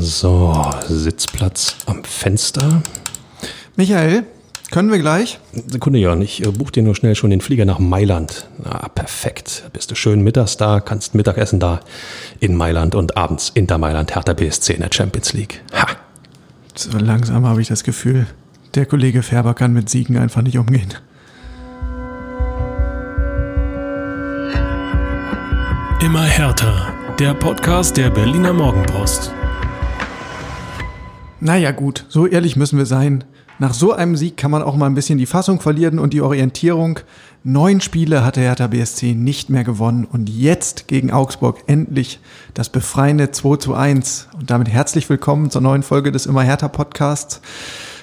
So, Sitzplatz am Fenster. Michael, können wir gleich? Sekunde, Jörn, ich äh, buche dir nur schnell schon den Flieger nach Mailand. Ah, perfekt. Bist du schön mittags da, kannst Mittagessen da in Mailand und abends Inter Mailand, Hertha BSC in der Champions League. Ha! So langsam habe ich das Gefühl, der Kollege Färber kann mit Siegen einfach nicht umgehen. Immer härter. Der Podcast der Berliner Morgenpost. Naja gut, so ehrlich müssen wir sein. Nach so einem Sieg kann man auch mal ein bisschen die Fassung verlieren und die Orientierung. Neun Spiele hat der Hertha BSC nicht mehr gewonnen und jetzt gegen Augsburg endlich das befreiende 2 zu 1. Und damit herzlich willkommen zur neuen Folge des Immer Hertha Podcasts.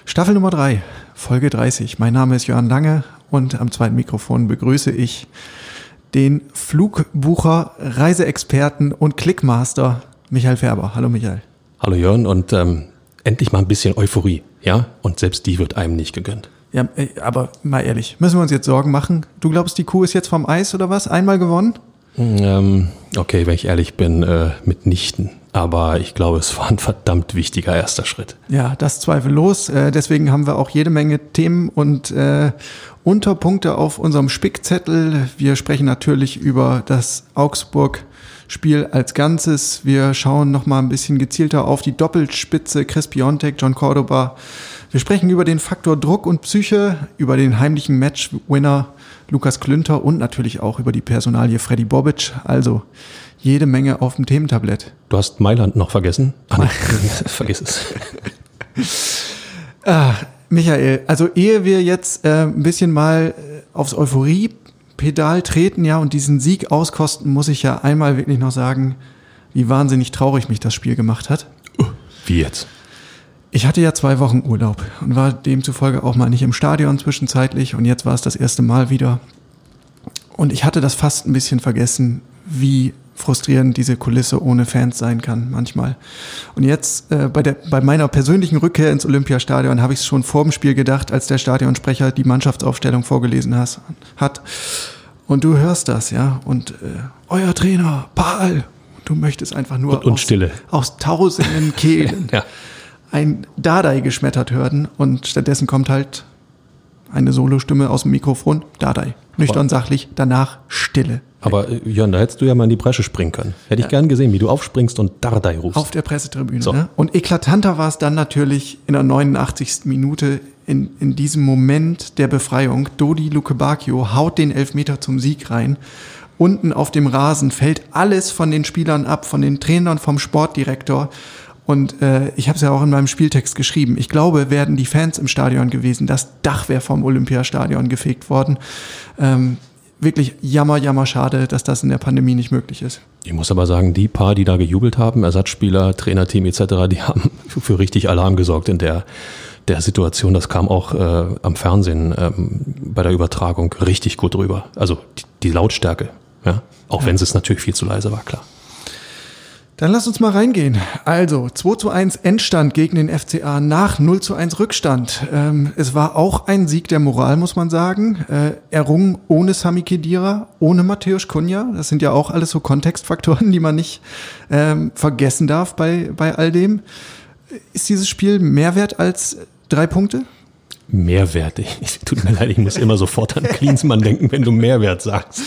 Staffel Nummer 3, Folge 30. Mein Name ist Johann Lange und am zweiten Mikrofon begrüße ich den Flugbucher, Reiseexperten und Clickmaster Michael Färber. Hallo Michael. Hallo Jörn und ähm, endlich mal ein bisschen Euphorie, ja? Und selbst die wird einem nicht gegönnt. Ja, äh, aber mal ehrlich, müssen wir uns jetzt Sorgen machen? Du glaubst, die Kuh ist jetzt vom Eis oder was? Einmal gewonnen? Ähm, okay, wenn ich ehrlich bin, äh, mitnichten. Aber ich glaube, es war ein verdammt wichtiger erster Schritt. Ja, das zweifellos. Äh, deswegen haben wir auch jede Menge Themen und äh, Unterpunkte auf unserem Spickzettel. Wir sprechen natürlich über das Augsburg-Spiel als Ganzes. Wir schauen noch mal ein bisschen gezielter auf die Doppelspitze Chris Piontek, John Cordoba. Wir sprechen über den Faktor Druck und Psyche, über den heimlichen Matchwinner Lukas Klünter und natürlich auch über die Personalie Freddy Bobic. Also jede Menge auf dem Thementablett. Du hast Mailand noch vergessen? Ah, nee, vergiss es. ah, Michael, also ehe wir jetzt äh, ein bisschen mal äh, aufs Euphorie-Pedal treten, ja, und diesen Sieg auskosten, muss ich ja einmal wirklich noch sagen, wie wahnsinnig traurig mich das Spiel gemacht hat. Wie jetzt? Ich hatte ja zwei Wochen Urlaub und war demzufolge auch mal nicht im Stadion zwischenzeitlich und jetzt war es das erste Mal wieder. Und ich hatte das fast ein bisschen vergessen, wie frustrierend diese Kulisse ohne Fans sein kann manchmal. Und jetzt äh, bei, der, bei meiner persönlichen Rückkehr ins Olympiastadion habe ich es schon vor dem Spiel gedacht, als der Stadionsprecher die Mannschaftsaufstellung vorgelesen has, hat. Und du hörst das, ja. Und äh, euer Trainer, Paul, du möchtest einfach nur und, und aus, Stille. aus tausenden Kehlen ja. ein Dadai geschmettert hören. Und stattdessen kommt halt eine Solostimme aus dem Mikrofon, Dadai. Nüchtern, sachlich, danach Stille. Aber äh, Jörn, da hättest du ja mal in die Bresche springen können. Hätte ich ja. gern gesehen, wie du aufspringst und Dardai rufst. Auf der Pressetribüne. So. Ne? Und eklatanter war es dann natürlich in der 89. Minute in, in diesem Moment der Befreiung. Dodi Lukebakio haut den Elfmeter zum Sieg rein. Unten auf dem Rasen fällt alles von den Spielern ab, von den Trainern, vom Sportdirektor. Und äh, ich habe es ja auch in meinem Spieltext geschrieben. Ich glaube, werden die Fans im Stadion gewesen. Das Dach wäre vom Olympiastadion gefegt worden. Ähm, wirklich jammer, jammer schade, dass das in der Pandemie nicht möglich ist. Ich muss aber sagen, die paar, die da gejubelt haben, Ersatzspieler, Trainerteam etc., die haben für richtig Alarm gesorgt in der, der Situation. Das kam auch äh, am Fernsehen ähm, bei der Übertragung richtig gut rüber. Also die, die Lautstärke, ja. Auch ja. wenn es natürlich viel zu leise war, klar. Dann lass uns mal reingehen. Also 2 zu 1 Endstand gegen den FCA nach 0 zu 1 Rückstand. Ähm, es war auch ein Sieg der Moral, muss man sagen. Äh, errungen ohne Sami Kedira, ohne Matthäus Kunja. Das sind ja auch alles so Kontextfaktoren, die man nicht ähm, vergessen darf bei, bei all dem. Ist dieses Spiel mehr wert als drei Punkte? Mehrwertig. Tut mir leid, ich muss immer sofort an Klinsmann denken, wenn du Mehrwert sagst.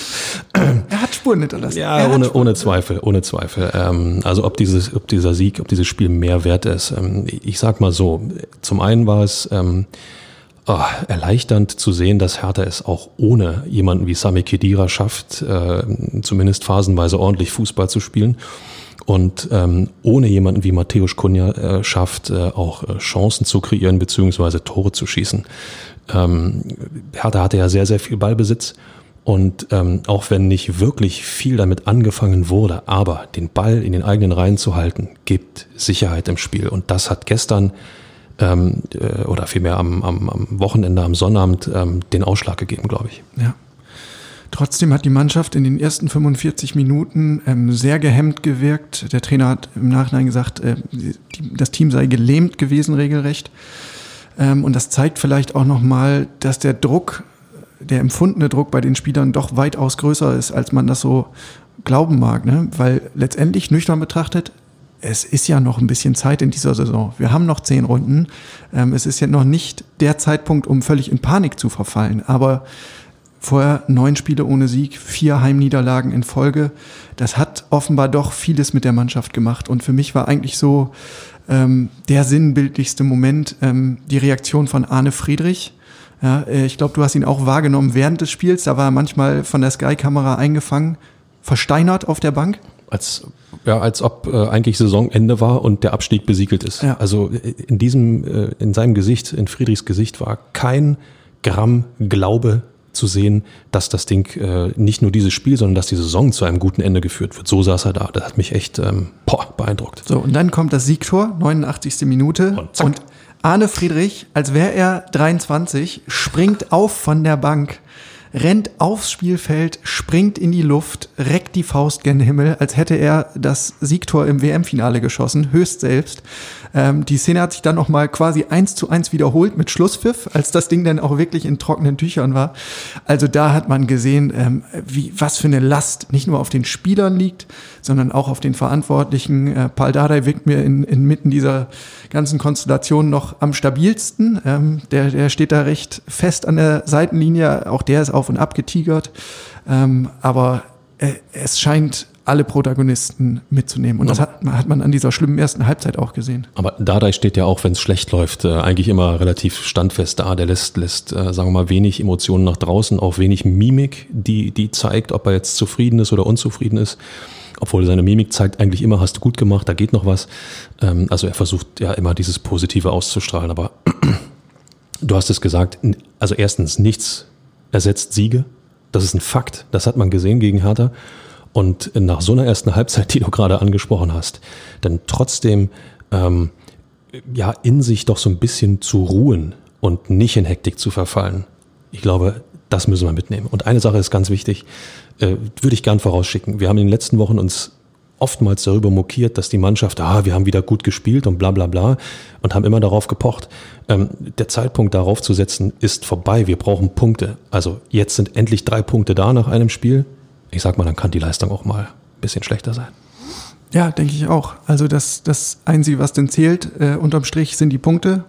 Er hat Spuren hinterlassen. Ja, ohne, ohne Zweifel, ohne Zweifel. Ähm, also ob dieses, ob dieser Sieg, ob dieses Spiel Mehrwert ist. Ähm, ich sag mal so, zum einen war es ähm, oh, erleichternd zu sehen, dass Hertha es auch ohne jemanden wie Sami Khedira schafft, äh, zumindest phasenweise ordentlich Fußball zu spielen und ähm, ohne jemanden wie Matthäus Kunja äh, schafft, äh, auch äh, Chancen zu kreieren beziehungsweise Tore zu schießen. Ähm, Hertha hatte ja sehr, sehr viel Ballbesitz und ähm, auch wenn nicht wirklich viel damit angefangen wurde, aber den Ball in den eigenen Reihen zu halten, gibt Sicherheit im Spiel und das hat gestern ähm, äh, oder vielmehr am, am, am Wochenende, am Sonnabend ähm, den Ausschlag gegeben, glaube ich. Ja. Trotzdem hat die Mannschaft in den ersten 45 Minuten ähm, sehr gehemmt gewirkt. Der Trainer hat im Nachhinein gesagt, äh, das Team sei gelähmt gewesen regelrecht. Ähm, und das zeigt vielleicht auch nochmal, dass der Druck, der empfundene Druck bei den Spielern doch weitaus größer ist, als man das so glauben mag. Ne? Weil letztendlich nüchtern betrachtet, es ist ja noch ein bisschen Zeit in dieser Saison. Wir haben noch zehn Runden. Ähm, es ist ja noch nicht der Zeitpunkt, um völlig in Panik zu verfallen. Aber vorher neun Spiele ohne Sieg, vier Heimniederlagen in Folge. Das hat offenbar doch vieles mit der Mannschaft gemacht. Und für mich war eigentlich so ähm, der sinnbildlichste Moment ähm, die Reaktion von Arne Friedrich. Ja, äh, ich glaube, du hast ihn auch wahrgenommen während des Spiels. Da war er manchmal von der Sky-Kamera eingefangen, versteinert auf der Bank. Als, ja, als ob äh, eigentlich Saisonende war und der Abstieg besiegelt ist. Ja. Also äh, in diesem, äh, in seinem Gesicht, in Friedrichs Gesicht war kein Gramm Glaube zu sehen, dass das Ding äh, nicht nur dieses Spiel, sondern dass die Saison zu einem guten Ende geführt wird. So saß er da. Das hat mich echt ähm, boah, beeindruckt. So, und dann kommt das Siegtor, 89. Minute. Und, und Arne Friedrich, als wäre er 23, springt auf von der Bank rennt aufs Spielfeld, springt in die Luft, reckt die Faust gen Himmel, als hätte er das Siegtor im WM-Finale geschossen, höchst selbst. Ähm, die Szene hat sich dann noch mal quasi eins zu eins wiederholt mit Schlusspfiff, als das Ding dann auch wirklich in trockenen Tüchern war. Also da hat man gesehen, ähm, wie, was für eine Last nicht nur auf den Spielern liegt, sondern auch auf den Verantwortlichen. Äh, Paul Dardai wirkt mir in, inmitten dieser ganzen Konstellation noch am stabilsten. Ähm, der, der steht da recht fest an der Seitenlinie. Auch der ist auf und ab getigert. Ähm, aber äh, es scheint alle Protagonisten mitzunehmen. Und das hat, hat, man an dieser schlimmen ersten Halbzeit auch gesehen. Aber Dardai steht ja auch, wenn es schlecht läuft, äh, eigentlich immer relativ standfest da. Der lässt, lässt äh, sagen wir mal, wenig Emotionen nach draußen, auch wenig Mimik, die, die zeigt, ob er jetzt zufrieden ist oder unzufrieden ist. Obwohl seine Mimik zeigt eigentlich immer, hast du gut gemacht, da geht noch was. Ähm, also er versucht ja immer dieses Positive auszustrahlen. Aber du hast es gesagt, also erstens, nichts ersetzt Siege. Das ist ein Fakt. Das hat man gesehen gegen Hertha. Und nach so einer ersten Halbzeit, die du gerade angesprochen hast, dann trotzdem ähm, ja in sich doch so ein bisschen zu ruhen und nicht in Hektik zu verfallen. Ich glaube, das müssen wir mitnehmen. Und eine Sache ist ganz wichtig, äh, würde ich gern vorausschicken. Wir haben in den letzten Wochen uns oftmals darüber mokiert, dass die Mannschaft, ah, wir haben wieder gut gespielt und bla bla bla und haben immer darauf gepocht. Ähm, der Zeitpunkt darauf zu setzen ist vorbei. Wir brauchen Punkte. Also jetzt sind endlich drei Punkte da nach einem Spiel ich sag mal, dann kann die Leistung auch mal ein bisschen schlechter sein. Ja, denke ich auch. Also das, das Einzige, was denn zählt, äh, unterm Strich sind die Punkte.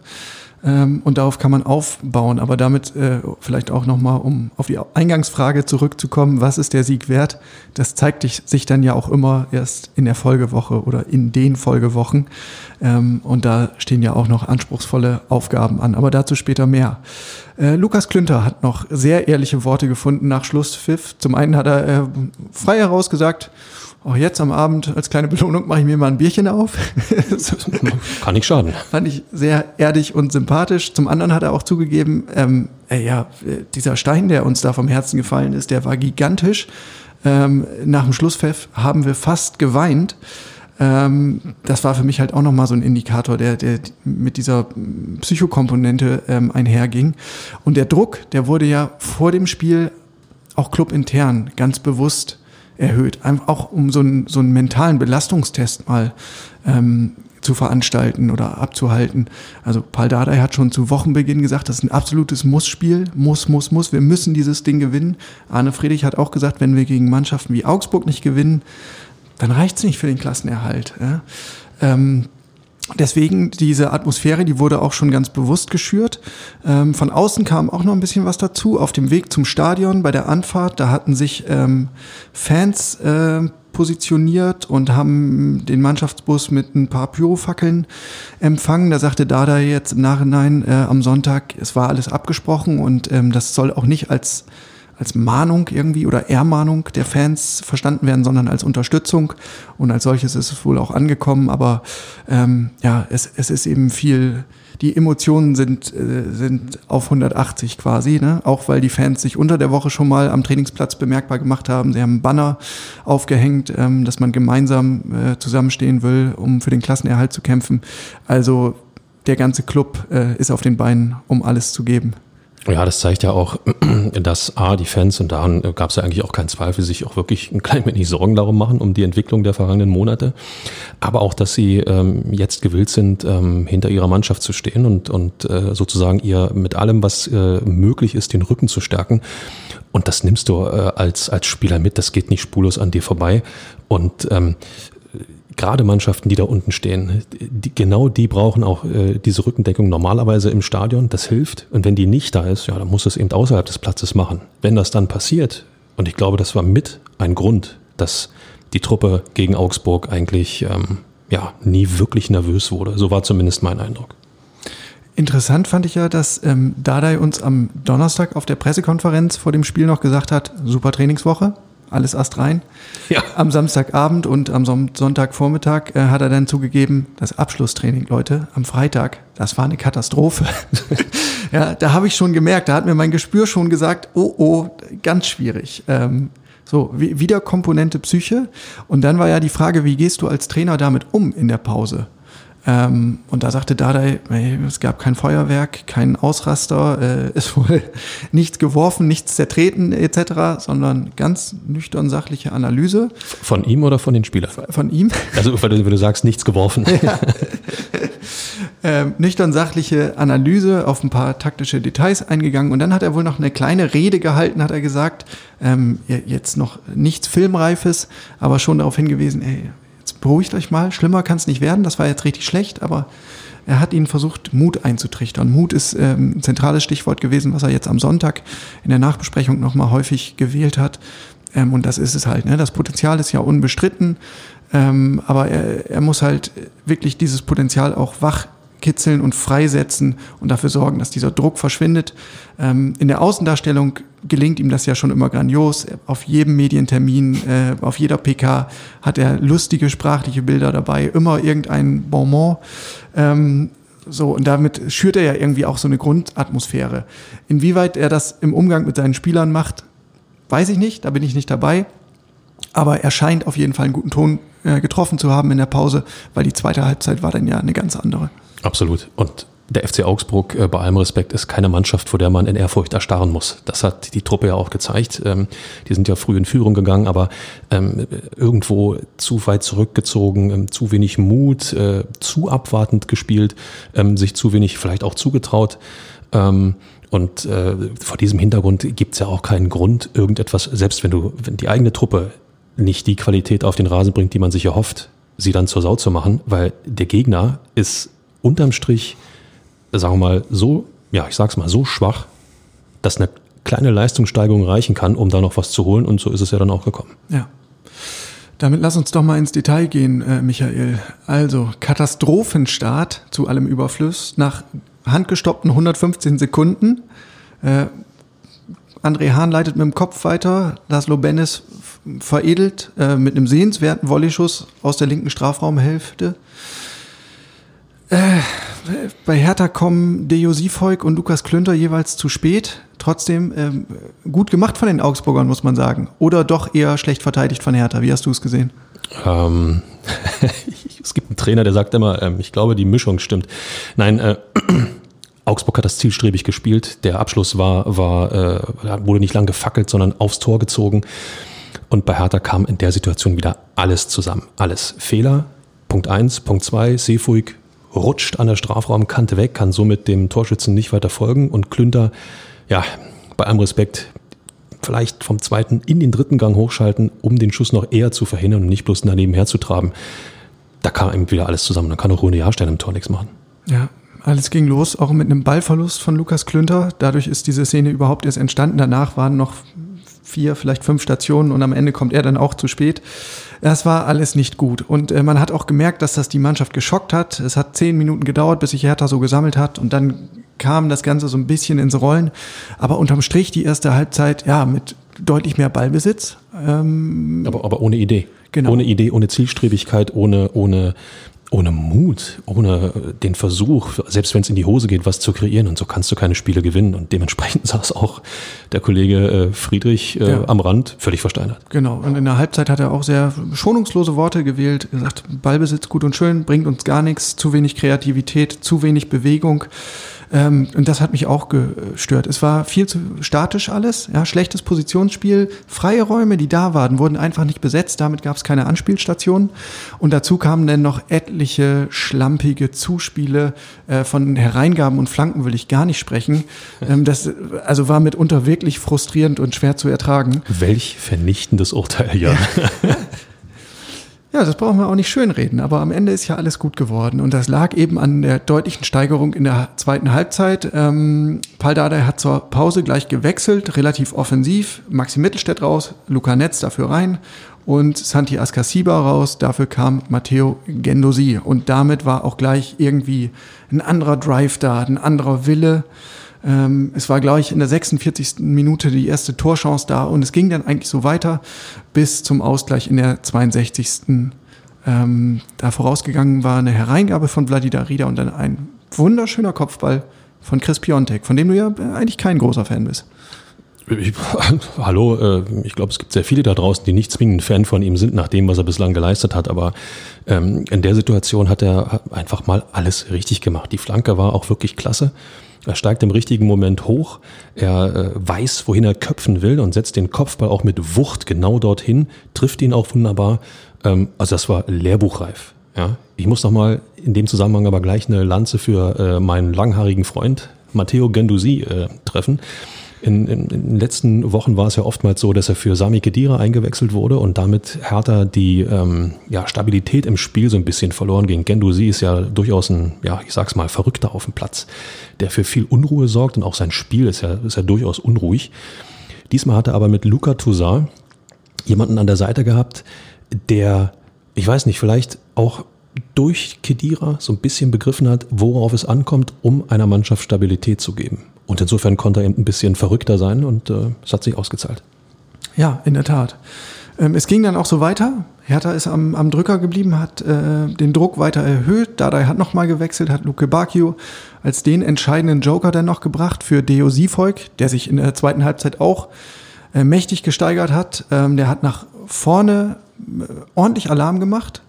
Ähm, und darauf kann man aufbauen. Aber damit äh, vielleicht auch nochmal, um auf die Eingangsfrage zurückzukommen, was ist der Sieg wert? Das zeigt sich dann ja auch immer erst in der Folgewoche oder in den Folgewochen. Ähm, und da stehen ja auch noch anspruchsvolle Aufgaben an. Aber dazu später mehr. Äh, Lukas Klünter hat noch sehr ehrliche Worte gefunden nach Schlusspfiff. Zum einen hat er äh, frei heraus gesagt, auch jetzt am Abend als kleine Belohnung mache ich mir mal ein Bierchen auf. Kann nicht schaden. Fand ich sehr erdig und sympathisch. Zum anderen hat er auch zugegeben, ähm, äh, ja, dieser Stein, der uns da vom Herzen gefallen ist, der war gigantisch. Ähm, nach dem Schlusspfiff haben wir fast geweint. Ähm, das war für mich halt auch nochmal so ein Indikator, der, der mit dieser Psychokomponente ähm, einherging. Und der Druck, der wurde ja vor dem Spiel auch clubintern ganz bewusst erhöht. Auch um so einen, so einen mentalen Belastungstest mal ähm, zu veranstalten oder abzuhalten. Also Paul Dardai hat schon zu Wochenbeginn gesagt, das ist ein absolutes Muss-Spiel. Muss, muss, muss. Wir müssen dieses Ding gewinnen. Arne Friedrich hat auch gesagt, wenn wir gegen Mannschaften wie Augsburg nicht gewinnen, dann reicht es nicht für den Klassenerhalt. Ja? Ähm, Deswegen diese Atmosphäre, die wurde auch schon ganz bewusst geschürt. Ähm, von außen kam auch noch ein bisschen was dazu. Auf dem Weg zum Stadion bei der Anfahrt, da hatten sich ähm, Fans äh, positioniert und haben den Mannschaftsbus mit ein paar Pyrofackeln empfangen. Da sagte Dada jetzt im Nachhinein äh, am Sonntag, es war alles abgesprochen und ähm, das soll auch nicht als als Mahnung irgendwie oder Ermahnung der Fans verstanden werden, sondern als Unterstützung. Und als solches ist es wohl auch angekommen. Aber ähm, ja, es, es ist eben viel, die Emotionen sind, äh, sind auf 180 quasi, ne? auch weil die Fans sich unter der Woche schon mal am Trainingsplatz bemerkbar gemacht haben. Sie haben Banner aufgehängt, ähm, dass man gemeinsam äh, zusammenstehen will, um für den Klassenerhalt zu kämpfen. Also der ganze Club äh, ist auf den Beinen, um alles zu geben. Ja, das zeigt ja auch, dass A, die Fans, und daran gab es ja eigentlich auch keinen Zweifel, sich auch wirklich ein klein wenig Sorgen darum machen, um die Entwicklung der vergangenen Monate. Aber auch, dass sie ähm, jetzt gewillt sind, ähm, hinter ihrer Mannschaft zu stehen und, und äh, sozusagen ihr mit allem, was äh, möglich ist, den Rücken zu stärken. Und das nimmst du äh, als, als Spieler mit, das geht nicht spurlos an dir vorbei. Und ähm, gerade Mannschaften, die da unten stehen, die, genau die brauchen auch äh, diese Rückendeckung normalerweise im Stadion. Das hilft. Und wenn die nicht da ist, ja, dann muss es eben außerhalb des Platzes machen. Wenn das dann passiert, und ich glaube, das war mit ein Grund, dass die Truppe gegen Augsburg eigentlich ähm, ja, nie wirklich nervös wurde. So war zumindest mein Eindruck. Interessant fand ich ja, dass ähm, Dardai uns am Donnerstag auf der Pressekonferenz vor dem Spiel noch gesagt hat, super Trainingswoche, alles Ast rein. Ja. Am Samstagabend und am Sonntagvormittag äh, hat er dann zugegeben, das Abschlusstraining, Leute, am Freitag, das war eine Katastrophe. ja, da habe ich schon gemerkt, da hat mir mein Gespür schon gesagt, oh, oh, ganz schwierig. Ähm, so, wieder Komponente Psyche. Und dann war ja die Frage, wie gehst du als Trainer damit um in der Pause? Ähm, und da sagte Dardai, hey, es gab kein Feuerwerk, kein Ausraster, äh, es wurde nichts geworfen, nichts zertreten etc., sondern ganz nüchtern sachliche Analyse. Von ihm oder von den Spielern? Von ihm. Also wenn du, wenn du sagst, nichts geworfen. Ja. ähm, nüchtern sachliche Analyse auf ein paar taktische Details eingegangen und dann hat er wohl noch eine kleine Rede gehalten, hat er gesagt, ähm, jetzt noch nichts Filmreifes, aber schon darauf hingewiesen, ey, beruhigt euch mal, schlimmer kann es nicht werden, das war jetzt richtig schlecht, aber er hat ihnen versucht, Mut einzutrichtern. Mut ist ähm, ein zentrales Stichwort gewesen, was er jetzt am Sonntag in der Nachbesprechung nochmal häufig gewählt hat. Ähm, und das ist es halt. Ne? Das Potenzial ist ja unbestritten, ähm, aber er, er muss halt wirklich dieses Potenzial auch wach kitzeln und freisetzen und dafür sorgen, dass dieser Druck verschwindet. Ähm, in der Außendarstellung gelingt ihm das ja schon immer grandios. Auf jedem Medientermin, äh, auf jeder PK hat er lustige sprachliche Bilder dabei, immer irgendein Bonbon. Ähm, so, und damit schürt er ja irgendwie auch so eine Grundatmosphäre. Inwieweit er das im Umgang mit seinen Spielern macht, weiß ich nicht, da bin ich nicht dabei. Aber er scheint auf jeden Fall einen guten Ton äh, getroffen zu haben in der Pause, weil die zweite Halbzeit war dann ja eine ganz andere. Absolut. Und der FC Augsburg, äh, bei allem Respekt, ist keine Mannschaft, vor der man in Ehrfurcht erstarren muss. Das hat die Truppe ja auch gezeigt. Ähm, die sind ja früh in Führung gegangen, aber ähm, irgendwo zu weit zurückgezogen, ähm, zu wenig Mut, äh, zu abwartend gespielt, sich zu wenig vielleicht auch zugetraut. Und äh, vor diesem Hintergrund gibt es ja auch keinen Grund, irgendetwas, selbst wenn du, wenn die eigene Truppe nicht die Qualität auf den Rasen bringt, die man sich erhofft, sie dann zur Sau zu machen, weil der Gegner ist unterm Strich, sagen wir mal, so, ja, ich sag's mal, so schwach, dass eine kleine Leistungssteigerung reichen kann, um da noch was zu holen. Und so ist es ja dann auch gekommen. Ja. Damit lass uns doch mal ins Detail gehen, äh, Michael. Also, Katastrophenstart zu allem Überfluss nach handgestoppten 115 Sekunden. Äh, André Hahn leitet mit dem Kopf weiter. Laszlo Bennis veredelt äh, mit einem sehenswerten Volleyschuss aus der linken Strafraumhälfte. Äh, bei Hertha kommen Dejo Siefolk und Lukas Klünter jeweils zu spät. Trotzdem ähm, gut gemacht von den Augsburgern, muss man sagen. Oder doch eher schlecht verteidigt von Hertha. Wie hast du es gesehen? Ähm, es gibt einen Trainer, der sagt immer, ähm, ich glaube, die Mischung stimmt. Nein, äh, Augsburg hat das zielstrebig gespielt. Der Abschluss war, war äh, wurde nicht lang gefackelt, sondern aufs Tor gezogen. Und bei Hertha kam in der Situation wieder alles zusammen. Alles. Fehler, Punkt eins, Punkt zwei, Seefuig rutscht an der Strafraumkante weg, kann somit dem Torschützen nicht weiter folgen und Klünter, ja, bei allem Respekt, vielleicht vom zweiten in den dritten Gang hochschalten, um den Schuss noch eher zu verhindern und nicht bloß daneben herzutraben. Da kam eben wieder alles zusammen. Da kann auch Rune Jahrstein im Tor nichts machen. Ja, alles ging los, auch mit einem Ballverlust von Lukas Klünter. Dadurch ist diese Szene überhaupt erst entstanden. Danach waren noch vier, vielleicht fünf Stationen und am Ende kommt er dann auch zu spät. Das war alles nicht gut. Und äh, man hat auch gemerkt, dass das die Mannschaft geschockt hat. Es hat zehn Minuten gedauert, bis sich Hertha so gesammelt hat und dann kam das Ganze so ein bisschen ins Rollen. Aber unterm Strich die erste Halbzeit, ja, mit deutlich mehr Ballbesitz. Ähm, aber, aber ohne Idee. Genau. Ohne Idee, ohne Zielstrebigkeit, ohne, ohne ohne Mut, ohne den Versuch, selbst wenn es in die Hose geht, was zu kreieren. Und so kannst du keine Spiele gewinnen. Und dementsprechend saß auch der Kollege äh, Friedrich äh, ja. am Rand völlig versteinert. Genau. Und in der Halbzeit hat er auch sehr schonungslose Worte gewählt. Er sagt, Ballbesitz gut und schön, bringt uns gar nichts, zu wenig Kreativität, zu wenig Bewegung. Ähm, und das hat mich auch gestört. Es war viel zu statisch alles, ja, schlechtes Positionsspiel, freie Räume, die da waren, wurden einfach nicht besetzt, damit gab es keine Anspielstationen. Und dazu kamen dann noch etliche schlampige Zuspiele äh, von Hereingaben und Flanken will ich gar nicht sprechen. Ähm, das also war mitunter wirklich frustrierend und schwer zu ertragen. Welch vernichtendes Urteil, ja. Ja, das brauchen wir auch nicht schönreden, aber am Ende ist ja alles gut geworden. Und das lag eben an der deutlichen Steigerung in der zweiten Halbzeit. Ähm, Paul Dardai hat zur Pause gleich gewechselt, relativ offensiv. Maxi Mittelstädt raus, Luca Netz dafür rein und Santi Ascasiba raus. Dafür kam Matteo Gendosi. Und damit war auch gleich irgendwie ein anderer Drive da, ein anderer Wille. Ähm, es war, glaube ich, in der 46. Minute die erste Torchance da und es ging dann eigentlich so weiter bis zum Ausgleich in der 62. Ähm, da vorausgegangen war eine Hereingabe von Vladimir Rida und dann ein wunderschöner Kopfball von Chris Piontek, von dem du ja eigentlich kein großer Fan bist. Ich, hallo, äh, ich glaube, es gibt sehr viele da draußen, die nicht zwingend Fan von ihm sind, nach dem, was er bislang geleistet hat. Aber ähm, in der Situation hat er einfach mal alles richtig gemacht. Die Flanke war auch wirklich klasse. Er steigt im richtigen Moment hoch, er äh, weiß, wohin er köpfen will und setzt den Kopfball auch mit Wucht genau dorthin, trifft ihn auch wunderbar. Ähm, also das war lehrbuchreif. Ja. Ich muss noch mal in dem Zusammenhang aber gleich eine Lanze für äh, meinen langhaarigen Freund Matteo Gendusi äh, treffen. In, in, in, den letzten Wochen war es ja oftmals so, dass er für Sami Kedira eingewechselt wurde und damit Hertha die ähm, ja, Stabilität im Spiel so ein bisschen verloren ging. Gendusi ist ja durchaus ein, ja, ich sag's mal, Verrückter auf dem Platz, der für viel Unruhe sorgt und auch sein Spiel ist ja, ist ja durchaus unruhig. Diesmal hat er aber mit Luca Toussaint jemanden an der Seite gehabt, der, ich weiß nicht, vielleicht auch durch Kedira so ein bisschen begriffen hat, worauf es ankommt, um einer Mannschaft Stabilität zu geben. Und insofern konnte er eben ein bisschen verrückter sein und äh, es hat sich ausgezahlt. Ja, in der Tat. Ähm, es ging dann auch so weiter. Hertha ist am, am Drücker geblieben, hat äh, den Druck weiter erhöht. Dadai hat nochmal gewechselt, hat Luke Bakio als den entscheidenden Joker dann noch gebracht für Deo Siefolk, der sich in der zweiten Halbzeit auch äh, mächtig gesteigert hat. Ähm, der hat nach vorne äh, ordentlich Alarm gemacht,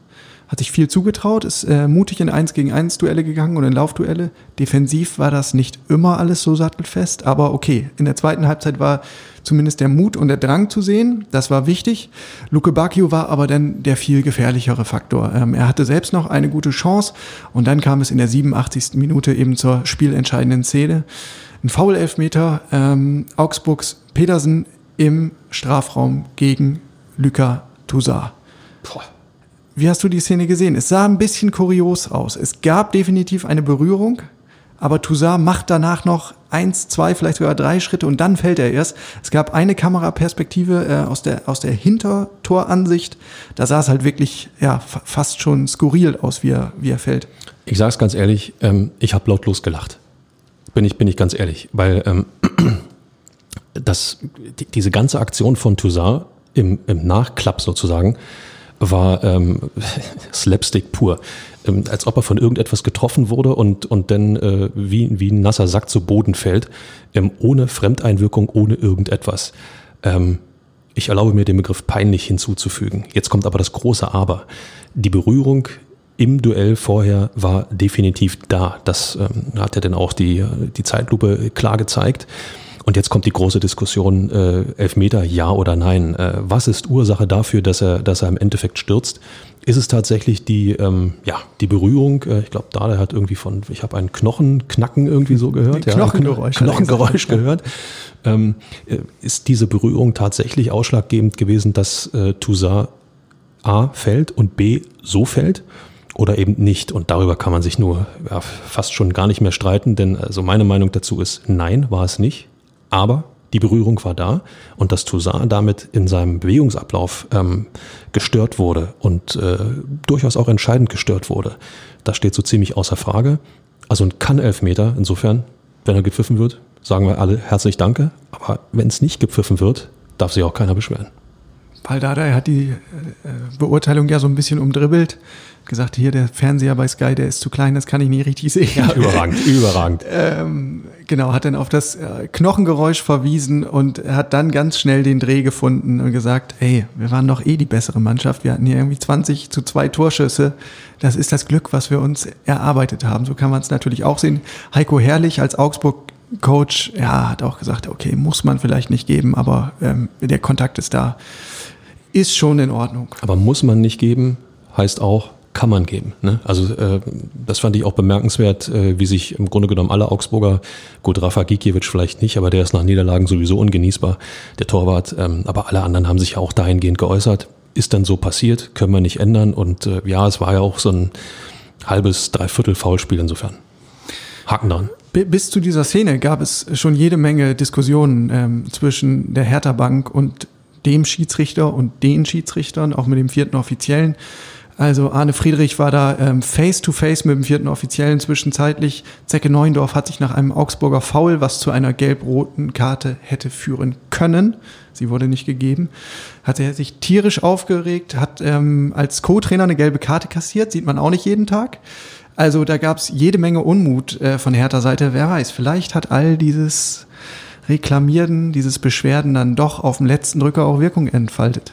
hat sich viel zugetraut, ist äh, mutig in 1 gegen 1 Duelle gegangen und in Laufduelle. Defensiv war das nicht immer alles so sattelfest, aber okay. In der zweiten Halbzeit war zumindest der Mut und der Drang zu sehen. Das war wichtig. Luke Bacchio war aber dann der viel gefährlichere Faktor. Ähm, er hatte selbst noch eine gute Chance und dann kam es in der 87. Minute eben zur spielentscheidenden Szene. Ein Foul-Elfmeter ähm, Augsburgs Pedersen im Strafraum gegen Luca Toussaint. Boah. Wie hast du die Szene gesehen? Es sah ein bisschen kurios aus. Es gab definitiv eine Berührung, aber Toussaint macht danach noch eins, zwei, vielleicht sogar drei Schritte und dann fällt er erst. Es gab eine Kameraperspektive äh, aus der, aus der Hintertoransicht. Da sah es halt wirklich ja, fast schon skurril aus, wie er, wie er fällt. Ich sage es ganz ehrlich, ähm, ich habe lautlos gelacht. Bin ich, bin ich ganz ehrlich, weil ähm, das, die, diese ganze Aktion von Toussaint im, im Nachklapp sozusagen, war ähm, Slapstick pur. Ähm, als ob er von irgendetwas getroffen wurde und, und dann äh, wie, wie ein nasser Sack zu Boden fällt, ähm, ohne Fremdeinwirkung, ohne irgendetwas. Ähm, ich erlaube mir den Begriff peinlich hinzuzufügen. Jetzt kommt aber das große Aber. Die Berührung im Duell vorher war definitiv da. Das ähm, hat ja dann auch die, die Zeitlupe klar gezeigt. Und jetzt kommt die große Diskussion, äh, Elfmeter, ja oder nein. Äh, was ist Ursache dafür, dass er, dass er im Endeffekt stürzt? Ist es tatsächlich die, ähm, ja, die Berührung? Äh, ich glaube, da hat irgendwie von, ich habe einen Knochenknacken irgendwie so gehört. Ja, Knochengeräusch. Knochengeräusch gehört. Ähm, äh, ist diese Berührung tatsächlich ausschlaggebend gewesen, dass äh, Toussaint A fällt und B so fällt? Oder eben nicht. Und darüber kann man sich nur ja, fast schon gar nicht mehr streiten, denn also meine Meinung dazu ist, nein, war es nicht. Aber die Berührung war da und dass Toussaint damit in seinem Bewegungsablauf ähm, gestört wurde und äh, durchaus auch entscheidend gestört wurde, das steht so ziemlich außer Frage. Also ein Kann-Elfmeter, insofern, wenn er gepfiffen wird, sagen wir alle herzlich Danke. Aber wenn es nicht gepfiffen wird, darf sich auch keiner beschweren. Paldada hat die äh, Beurteilung ja so ein bisschen umdribbelt gesagt, hier der Fernseher bei Sky, der ist zu klein, das kann ich nicht richtig sehen. Ja, überragend, überragend. Ähm, genau, hat dann auf das äh, Knochengeräusch verwiesen und hat dann ganz schnell den Dreh gefunden und gesagt, hey, wir waren doch eh die bessere Mannschaft, wir hatten hier irgendwie 20 zu zwei Torschüsse. Das ist das Glück, was wir uns erarbeitet haben. So kann man es natürlich auch sehen. Heiko Herrlich als Augsburg Coach, ja, hat auch gesagt, okay, muss man vielleicht nicht geben, aber ähm, der Kontakt ist da. Ist schon in Ordnung. Aber muss man nicht geben, heißt auch, kann man geben. Ne? Also äh, das fand ich auch bemerkenswert, äh, wie sich im Grunde genommen alle Augsburger, gut, Rafa Gikiewicz vielleicht nicht, aber der ist nach Niederlagen sowieso ungenießbar, der Torwart, ähm, aber alle anderen haben sich ja auch dahingehend geäußert. ist dann so passiert, können wir nicht ändern. Und äh, ja, es war ja auch so ein halbes, dreiviertel Foulspiel insofern. Haken dran. Bis zu dieser Szene gab es schon jede Menge Diskussionen ähm, zwischen der Hertha Bank und dem Schiedsrichter und den Schiedsrichtern, auch mit dem vierten Offiziellen. Also Arne Friedrich war da ähm, face to face mit dem vierten Offiziellen zwischenzeitlich. Zecke Neuendorf hat sich nach einem Augsburger Foul, was zu einer gelb-roten Karte hätte führen können, sie wurde nicht gegeben, hat er sich tierisch aufgeregt, hat ähm, als Co-Trainer eine gelbe Karte kassiert, sieht man auch nicht jeden Tag. Also da gab es jede Menge Unmut äh, von Hertha Seite. Wer weiß, vielleicht hat all dieses Reklamieren, dieses Beschwerden dann doch auf dem letzten Drücker auch Wirkung entfaltet.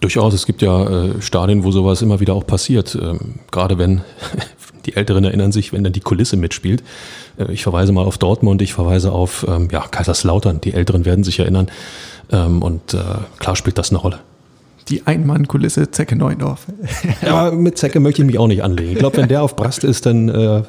Durchaus, es gibt ja äh, Stadien, wo sowas immer wieder auch passiert. Ähm, gerade wenn, die Älteren erinnern sich, wenn dann die Kulisse mitspielt. Äh, ich verweise mal auf Dortmund, ich verweise auf ähm, ja, Kaiserslautern. Die Älteren werden sich erinnern. Ähm, und äh, klar spielt das eine Rolle die Einmannkulisse Zecke Neuendorf. ja, mit Zecke möchte ich mich auch nicht anlegen. Ich glaube, wenn der auf Brast ist, dann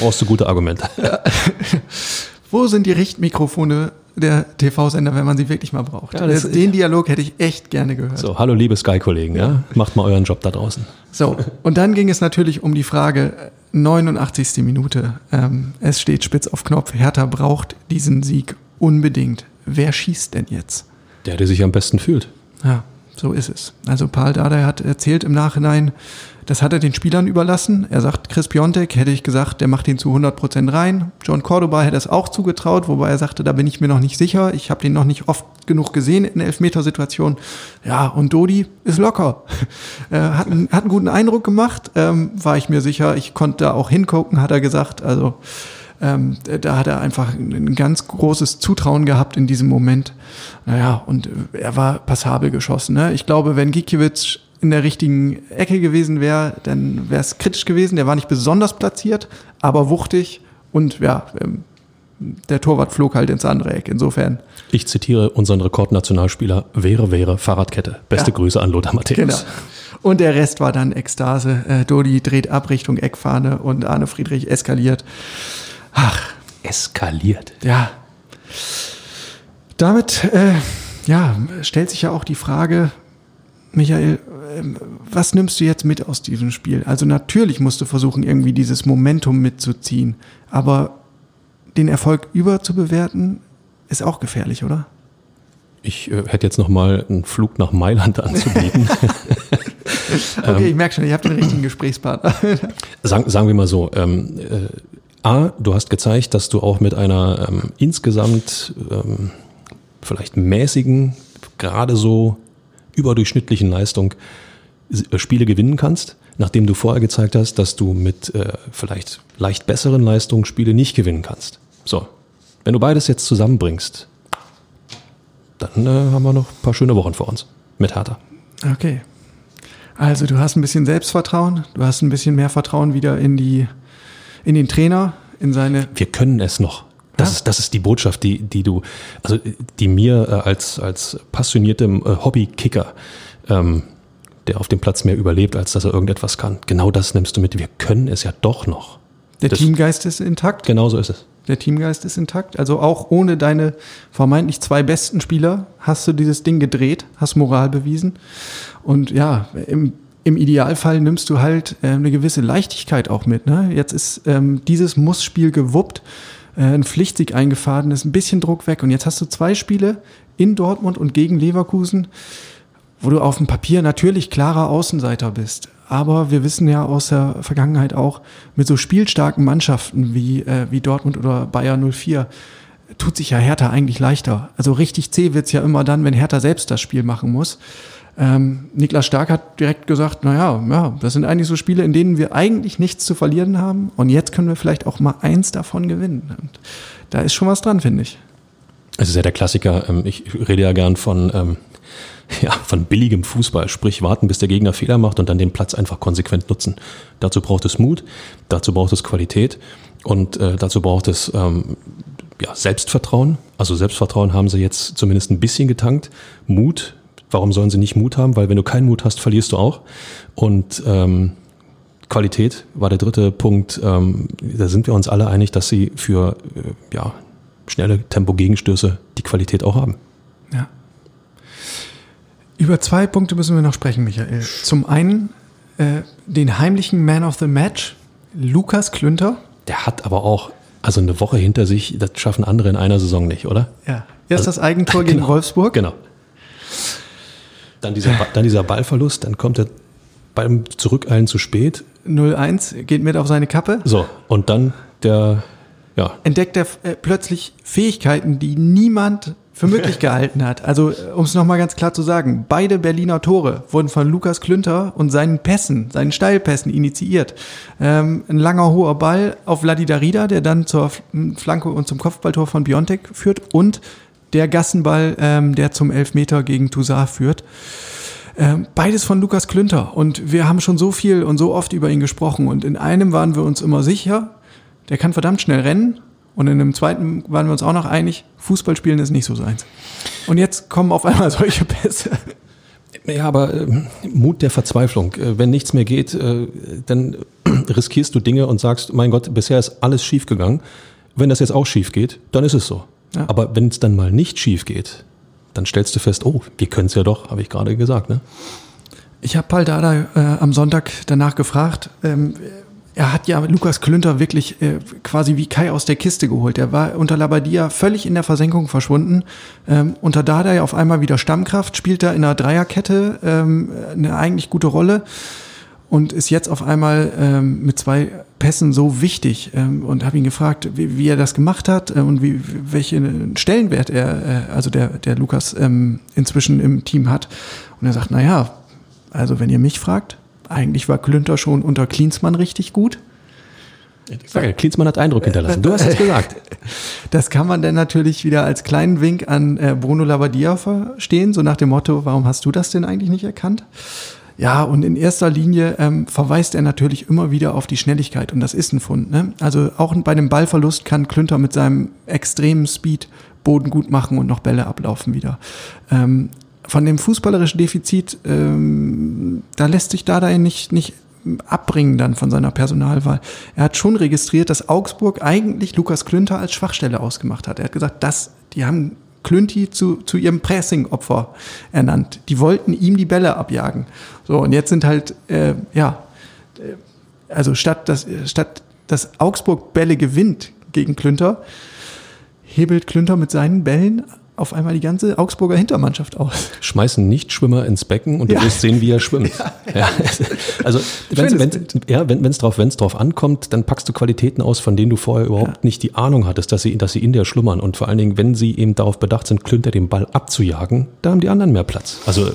brauchst du gute Argumente. Wo sind die Richtmikrofone der TV-Sender, wenn man sie wirklich mal braucht? Ja, das, Den Dialog hätte ich echt gerne gehört. So, hallo liebe Sky-Kollegen, ja? macht mal euren Job da draußen. So, und dann ging es natürlich um die Frage, 89. Minute, ähm, es steht spitz auf Knopf, Hertha braucht diesen Sieg unbedingt. Wer schießt denn jetzt? Der, der sich am besten fühlt. Ja, so ist es. Also Paul Dardai hat erzählt im Nachhinein, das hat er den Spielern überlassen. Er sagt, Chris Piontek hätte ich gesagt, der macht ihn zu 100 Prozent rein. John Cordoba hätte es auch zugetraut, wobei er sagte, da bin ich mir noch nicht sicher. Ich habe den noch nicht oft genug gesehen in Elfmetersituationen. Ja, und Dodi ist locker. Er hat, einen, hat einen guten Eindruck gemacht, ähm, war ich mir sicher. Ich konnte da auch hingucken, hat er gesagt. Also ähm, da hat er einfach ein ganz großes Zutrauen gehabt in diesem Moment. Naja, und er war passabel geschossen. Ne? Ich glaube, wenn Gikiewicz in der richtigen Ecke gewesen wäre, dann wäre es kritisch gewesen. Der war nicht besonders platziert, aber wuchtig und ja, ähm, der Torwart flog halt ins andere Eck. Insofern. Ich zitiere unseren Rekordnationalspieler, wäre, wäre, Fahrradkette. Beste ja, Grüße an Lothar Matthäus. Genau. Und der Rest war dann Ekstase. Äh, Dodi dreht ab Richtung Eckfahne und Arne Friedrich eskaliert. Ach. Eskaliert. Ja. Damit, äh, ja, stellt sich ja auch die Frage, Michael, ähm, was nimmst du jetzt mit aus diesem Spiel? Also natürlich musst du versuchen, irgendwie dieses Momentum mitzuziehen, aber den Erfolg überzubewerten, ist auch gefährlich, oder? Ich äh, hätte jetzt noch mal einen Flug nach Mailand anzubieten. okay, ich merke schon, ich habe den richtigen Gesprächspartner. sagen, sagen wir mal so, ähm, äh, A, du hast gezeigt, dass du auch mit einer ähm, insgesamt ähm, vielleicht mäßigen, gerade so überdurchschnittlichen Leistung äh, Spiele gewinnen kannst, nachdem du vorher gezeigt hast, dass du mit äh, vielleicht leicht besseren Leistungen Spiele nicht gewinnen kannst. So, wenn du beides jetzt zusammenbringst, dann äh, haben wir noch ein paar schöne Wochen vor uns mit Hertha. Okay. Also du hast ein bisschen Selbstvertrauen, du hast ein bisschen mehr Vertrauen wieder in die in den Trainer, in seine. Wir können es noch. Das, ja. ist, das ist die Botschaft, die, die du, also die mir äh, als, als passioniertem äh, Hobbykicker, ähm, der auf dem Platz mehr überlebt, als dass er irgendetwas kann. Genau das nimmst du mit. Wir können es ja doch noch. Der das, Teamgeist ist intakt. Genau so ist es. Der Teamgeist ist intakt. Also auch ohne deine vermeintlich zwei besten Spieler hast du dieses Ding gedreht, hast Moral bewiesen. Und ja, im im Idealfall nimmst du halt äh, eine gewisse Leichtigkeit auch mit. Ne? Jetzt ist ähm, dieses Muss-Spiel gewuppt, äh, ein Pflichtsieg eingefahren, ist ein bisschen Druck weg. Und jetzt hast du zwei Spiele in Dortmund und gegen Leverkusen, wo du auf dem Papier natürlich klarer Außenseiter bist. Aber wir wissen ja aus der Vergangenheit auch, mit so spielstarken Mannschaften wie, äh, wie Dortmund oder Bayer 04 tut sich ja Hertha eigentlich leichter. Also richtig zäh wird's ja immer dann, wenn Hertha selbst das Spiel machen muss. Ähm, Niklas Stark hat direkt gesagt, naja, ja, das sind eigentlich so Spiele, in denen wir eigentlich nichts zu verlieren haben und jetzt können wir vielleicht auch mal eins davon gewinnen. Und da ist schon was dran, finde ich. Es ist ja der Klassiker, ähm, ich rede ja gern von, ähm, ja, von billigem Fußball, sprich warten, bis der Gegner Fehler macht und dann den Platz einfach konsequent nutzen. Dazu braucht es Mut, dazu braucht es Qualität und äh, dazu braucht es ähm, ja, Selbstvertrauen. Also Selbstvertrauen haben sie jetzt zumindest ein bisschen getankt. Mut, Warum sollen sie nicht Mut haben? Weil wenn du keinen Mut hast, verlierst du auch. Und ähm, Qualität war der dritte Punkt. Ähm, da sind wir uns alle einig, dass sie für äh, ja, schnelle Tempo-Gegenstöße die Qualität auch haben. Ja. Über zwei Punkte müssen wir noch sprechen, Michael. Zum einen äh, den heimlichen Man of the Match, Lukas Klünter. Der hat aber auch also eine Woche hinter sich, das schaffen andere in einer Saison nicht, oder? Ja. Erst Also- das Eigentor gegen Genau. Wolfsburg. Genau. Dann dieser, dann dieser Ballverlust, dann kommt er beim Zurückeilen zu spät. 0-1, geht mit auf seine Kappe. So, und dann der, ja, Entdeckt er äh, plötzlich Fähigkeiten, die niemand für möglich gehalten hat. Also, um es nochmal ganz klar zu sagen, beide Berliner Tore wurden von Lukas Klünter und seinen Pässen, seinen Steilpässen initiiert. Ähm, ein langer, hoher Ball auf Vladi Darida, der dann zur Flanke und zum Kopfballtor von Biontek führt und der Gassenball, ähm, der zum Elfmeter gegen Toussaint führt. Ähm, beides von Lukas Klünter. Und wir haben schon so viel und so oft über ihn gesprochen. Und in einem waren wir uns immer sicher, der kann verdammt schnell rennen. Und in dem zweiten waren wir uns auch noch einig, Fußball spielen ist nicht so seins. Und jetzt kommen auf einmal solche Pässe. Ja, aber ähm, Mut der Verzweiflung. Äh, wenn nichts mehr geht, äh, dann riskierst du Dinge und sagst, mein Gott, bisher ist alles schief gegangen. Wenn das jetzt auch schief geht, dann ist es so. Ja. Aber wenn es dann mal nicht schief geht, dann stellst du fest, oh, wir können es ja doch, habe ich gerade gesagt. Ne? Ich habe Paul Dada äh, am Sonntag danach gefragt. Ähm, er hat ja Lukas Klünter wirklich äh, quasi wie Kai aus der Kiste geholt. Er war unter Labadia völlig in der Versenkung verschwunden. Ähm, unter Dada ja auf einmal wieder Stammkraft, spielt da in einer Dreierkette ähm, eine eigentlich gute Rolle und ist jetzt auf einmal ähm, mit zwei Pässen so wichtig ähm, und habe ihn gefragt, wie, wie er das gemacht hat äh, und wie, welchen Stellenwert er, äh, also der, der Lukas ähm, inzwischen im Team hat. Und er sagt, na ja, also wenn ihr mich fragt, eigentlich war Klünter schon unter Klinsmann richtig gut. Ich sage, Klinsmann hat Eindruck hinterlassen. Du hast es gesagt. Das kann man dann natürlich wieder als kleinen Wink an äh, Bruno Labbadia verstehen, so nach dem Motto, warum hast du das denn eigentlich nicht erkannt? Ja, und in erster Linie ähm, verweist er natürlich immer wieder auf die Schnelligkeit und das ist ein Fund. Ne? Also auch bei dem Ballverlust kann Klünter mit seinem extremen Speed Boden gut machen und noch Bälle ablaufen wieder. Ähm, von dem fußballerischen Defizit, ähm, da lässt sich Dada nicht, nicht abbringen dann von seiner Personalwahl. Er hat schon registriert, dass Augsburg eigentlich Lukas Klünter als Schwachstelle ausgemacht hat. Er hat gesagt, dass die haben Klünti zu, zu ihrem Pressing-Opfer ernannt. Die wollten ihm die Bälle abjagen. So, und jetzt sind halt, äh, ja, äh, also statt dass, statt dass Augsburg Bälle gewinnt gegen Klünter, hebelt Klünter mit seinen Bällen auf einmal die ganze Augsburger Hintermannschaft aus. Schmeißen Nichtschwimmer ins Becken und du Ja. wirst sehen, wie er schwimmt. Ja. Also Schönes wenn es ja, wenn es drauf, wenn's drauf ankommt, dann packst du Qualitäten aus, von denen du vorher überhaupt nicht die Ahnung hattest, dass sie, dass sie in dir schlummern. Und vor allen Dingen, wenn sie eben darauf bedacht sind, Klünter den Ball abzujagen, da haben die anderen mehr Platz. Also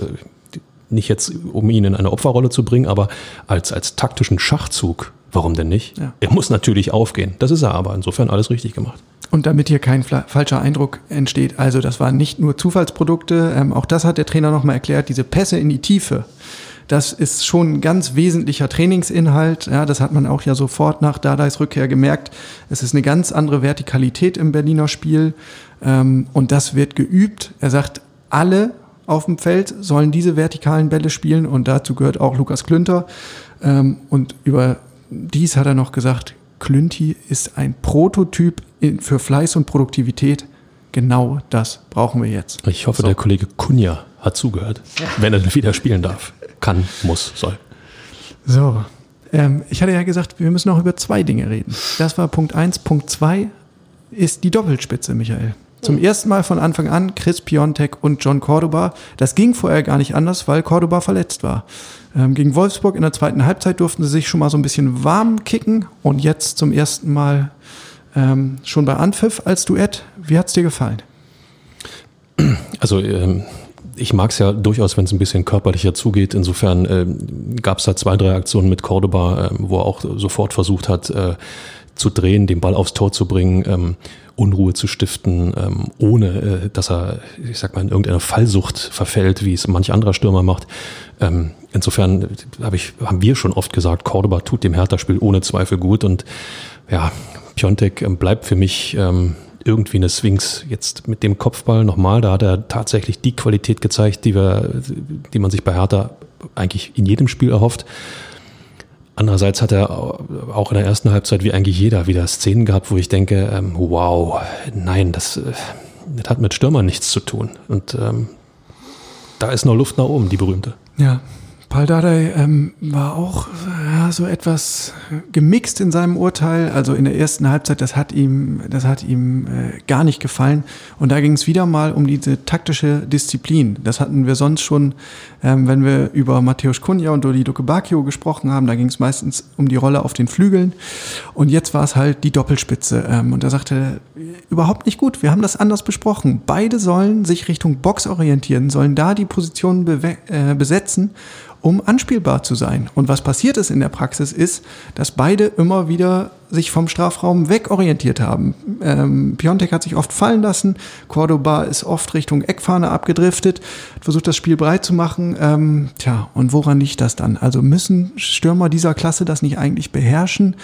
nicht jetzt, um ihn in eine Opferrolle zu bringen, aber als, als taktischen Schachzug, warum denn nicht? Ja. Er muss natürlich aufgehen. Das ist er aber. Insofern alles richtig gemacht. Und damit hier kein falscher Eindruck entsteht, also das waren nicht nur Zufallsprodukte, ähm, auch das hat der Trainer nochmal erklärt, diese Pässe in die Tiefe, das ist schon ein ganz wesentlicher Trainingsinhalt. Ja, das hat man auch ja sofort nach Dardais Rückkehr gemerkt. Es ist eine ganz andere Vertikalität im Berliner Spiel ähm, und das wird geübt. Er sagt, alle auf dem Feld sollen diese vertikalen Bälle spielen und dazu gehört auch Lukas Klünter. Ähm, und über dies hat er noch gesagt, Klünti ist ein Prototyp für Fleiß und Produktivität. Genau das brauchen wir jetzt. Ich hoffe, der Kollege Kunja hat zugehört, wenn er wieder spielen darf. Kann, muss, soll. So, ähm, ich hatte ja gesagt, wir müssen noch über zwei Dinge reden. Das war Punkt eins. Punkt zwei ist die Doppelspitze, Michael. Zum ersten Mal von Anfang an Chris Piontek und John Cordoba. Das ging vorher gar nicht anders, weil Cordoba verletzt war. Ähm, gegen Wolfsburg in der zweiten Halbzeit durften sie sich schon mal so ein bisschen warm kicken und jetzt zum ersten Mal ähm, schon bei Anpfiff als Duett. Wie hat's dir gefallen? Also ähm, ich mag es ja durchaus, wenn es ein bisschen körperlicher zugeht. Insofern ähm, gab es da zwei, drei Aktionen mit Cordoba, ähm, wo er auch sofort versucht hat äh, zu drehen, den Ball aufs Tor zu bringen, ähm, Unruhe zu stiften, ähm, ohne äh, dass er, ich sag mal, in irgendeine Fallsucht verfällt, wie es manch anderer Stürmer macht. Ähm, insofern hab ich, haben wir schon oft gesagt, Cordoba tut dem Hertha-Spiel ohne Zweifel gut und ja, Piontek ähm, bleibt für mich ähm, irgendwie eine Sphinx. Jetzt mit dem Kopfball nochmal, da hat er tatsächlich die Qualität gezeigt, die wir, die man sich bei Hertha eigentlich in jedem Spiel erhofft. Andererseits hat er auch in der ersten Halbzeit wie eigentlich jeder wieder Szenen gehabt, wo ich denke, ähm, wow, nein, das, äh, das hat mit Stürmern nichts zu tun. Und ähm, da ist noch Luft nach oben, die berühmte. Ja, Paul Dardai ähm, war auch ja, so etwas gemixt in seinem Urteil. Also in der ersten Halbzeit, das hat ihm, das hat ihm äh, gar nicht gefallen. Und da ging es wieder mal um diese taktische Disziplin. Das hatten wir sonst schon, ähm, wenn wir über Matthäus Kunja und Dodi Bacchio gesprochen haben. Da ging es meistens um die Rolle auf den Flügeln. Und jetzt war es halt die Doppelspitze. Ähm, und da sagte er, überhaupt nicht gut. Wir haben das anders besprochen. Beide sollen sich Richtung Box orientieren, sollen da die Positionen äh, besetzen um anspielbar zu sein. Und was passiert ist in der Praxis ist, dass beide immer wieder sich vom Strafraum wegorientiert haben. Ähm, Piontek hat sich oft fallen lassen, Cordoba ist oft Richtung Eckfahne abgedriftet, versucht das Spiel breit zu machen. Ähm, tja, und woran liegt das dann? Also müssen Stürmer dieser Klasse das nicht eigentlich beherrschen?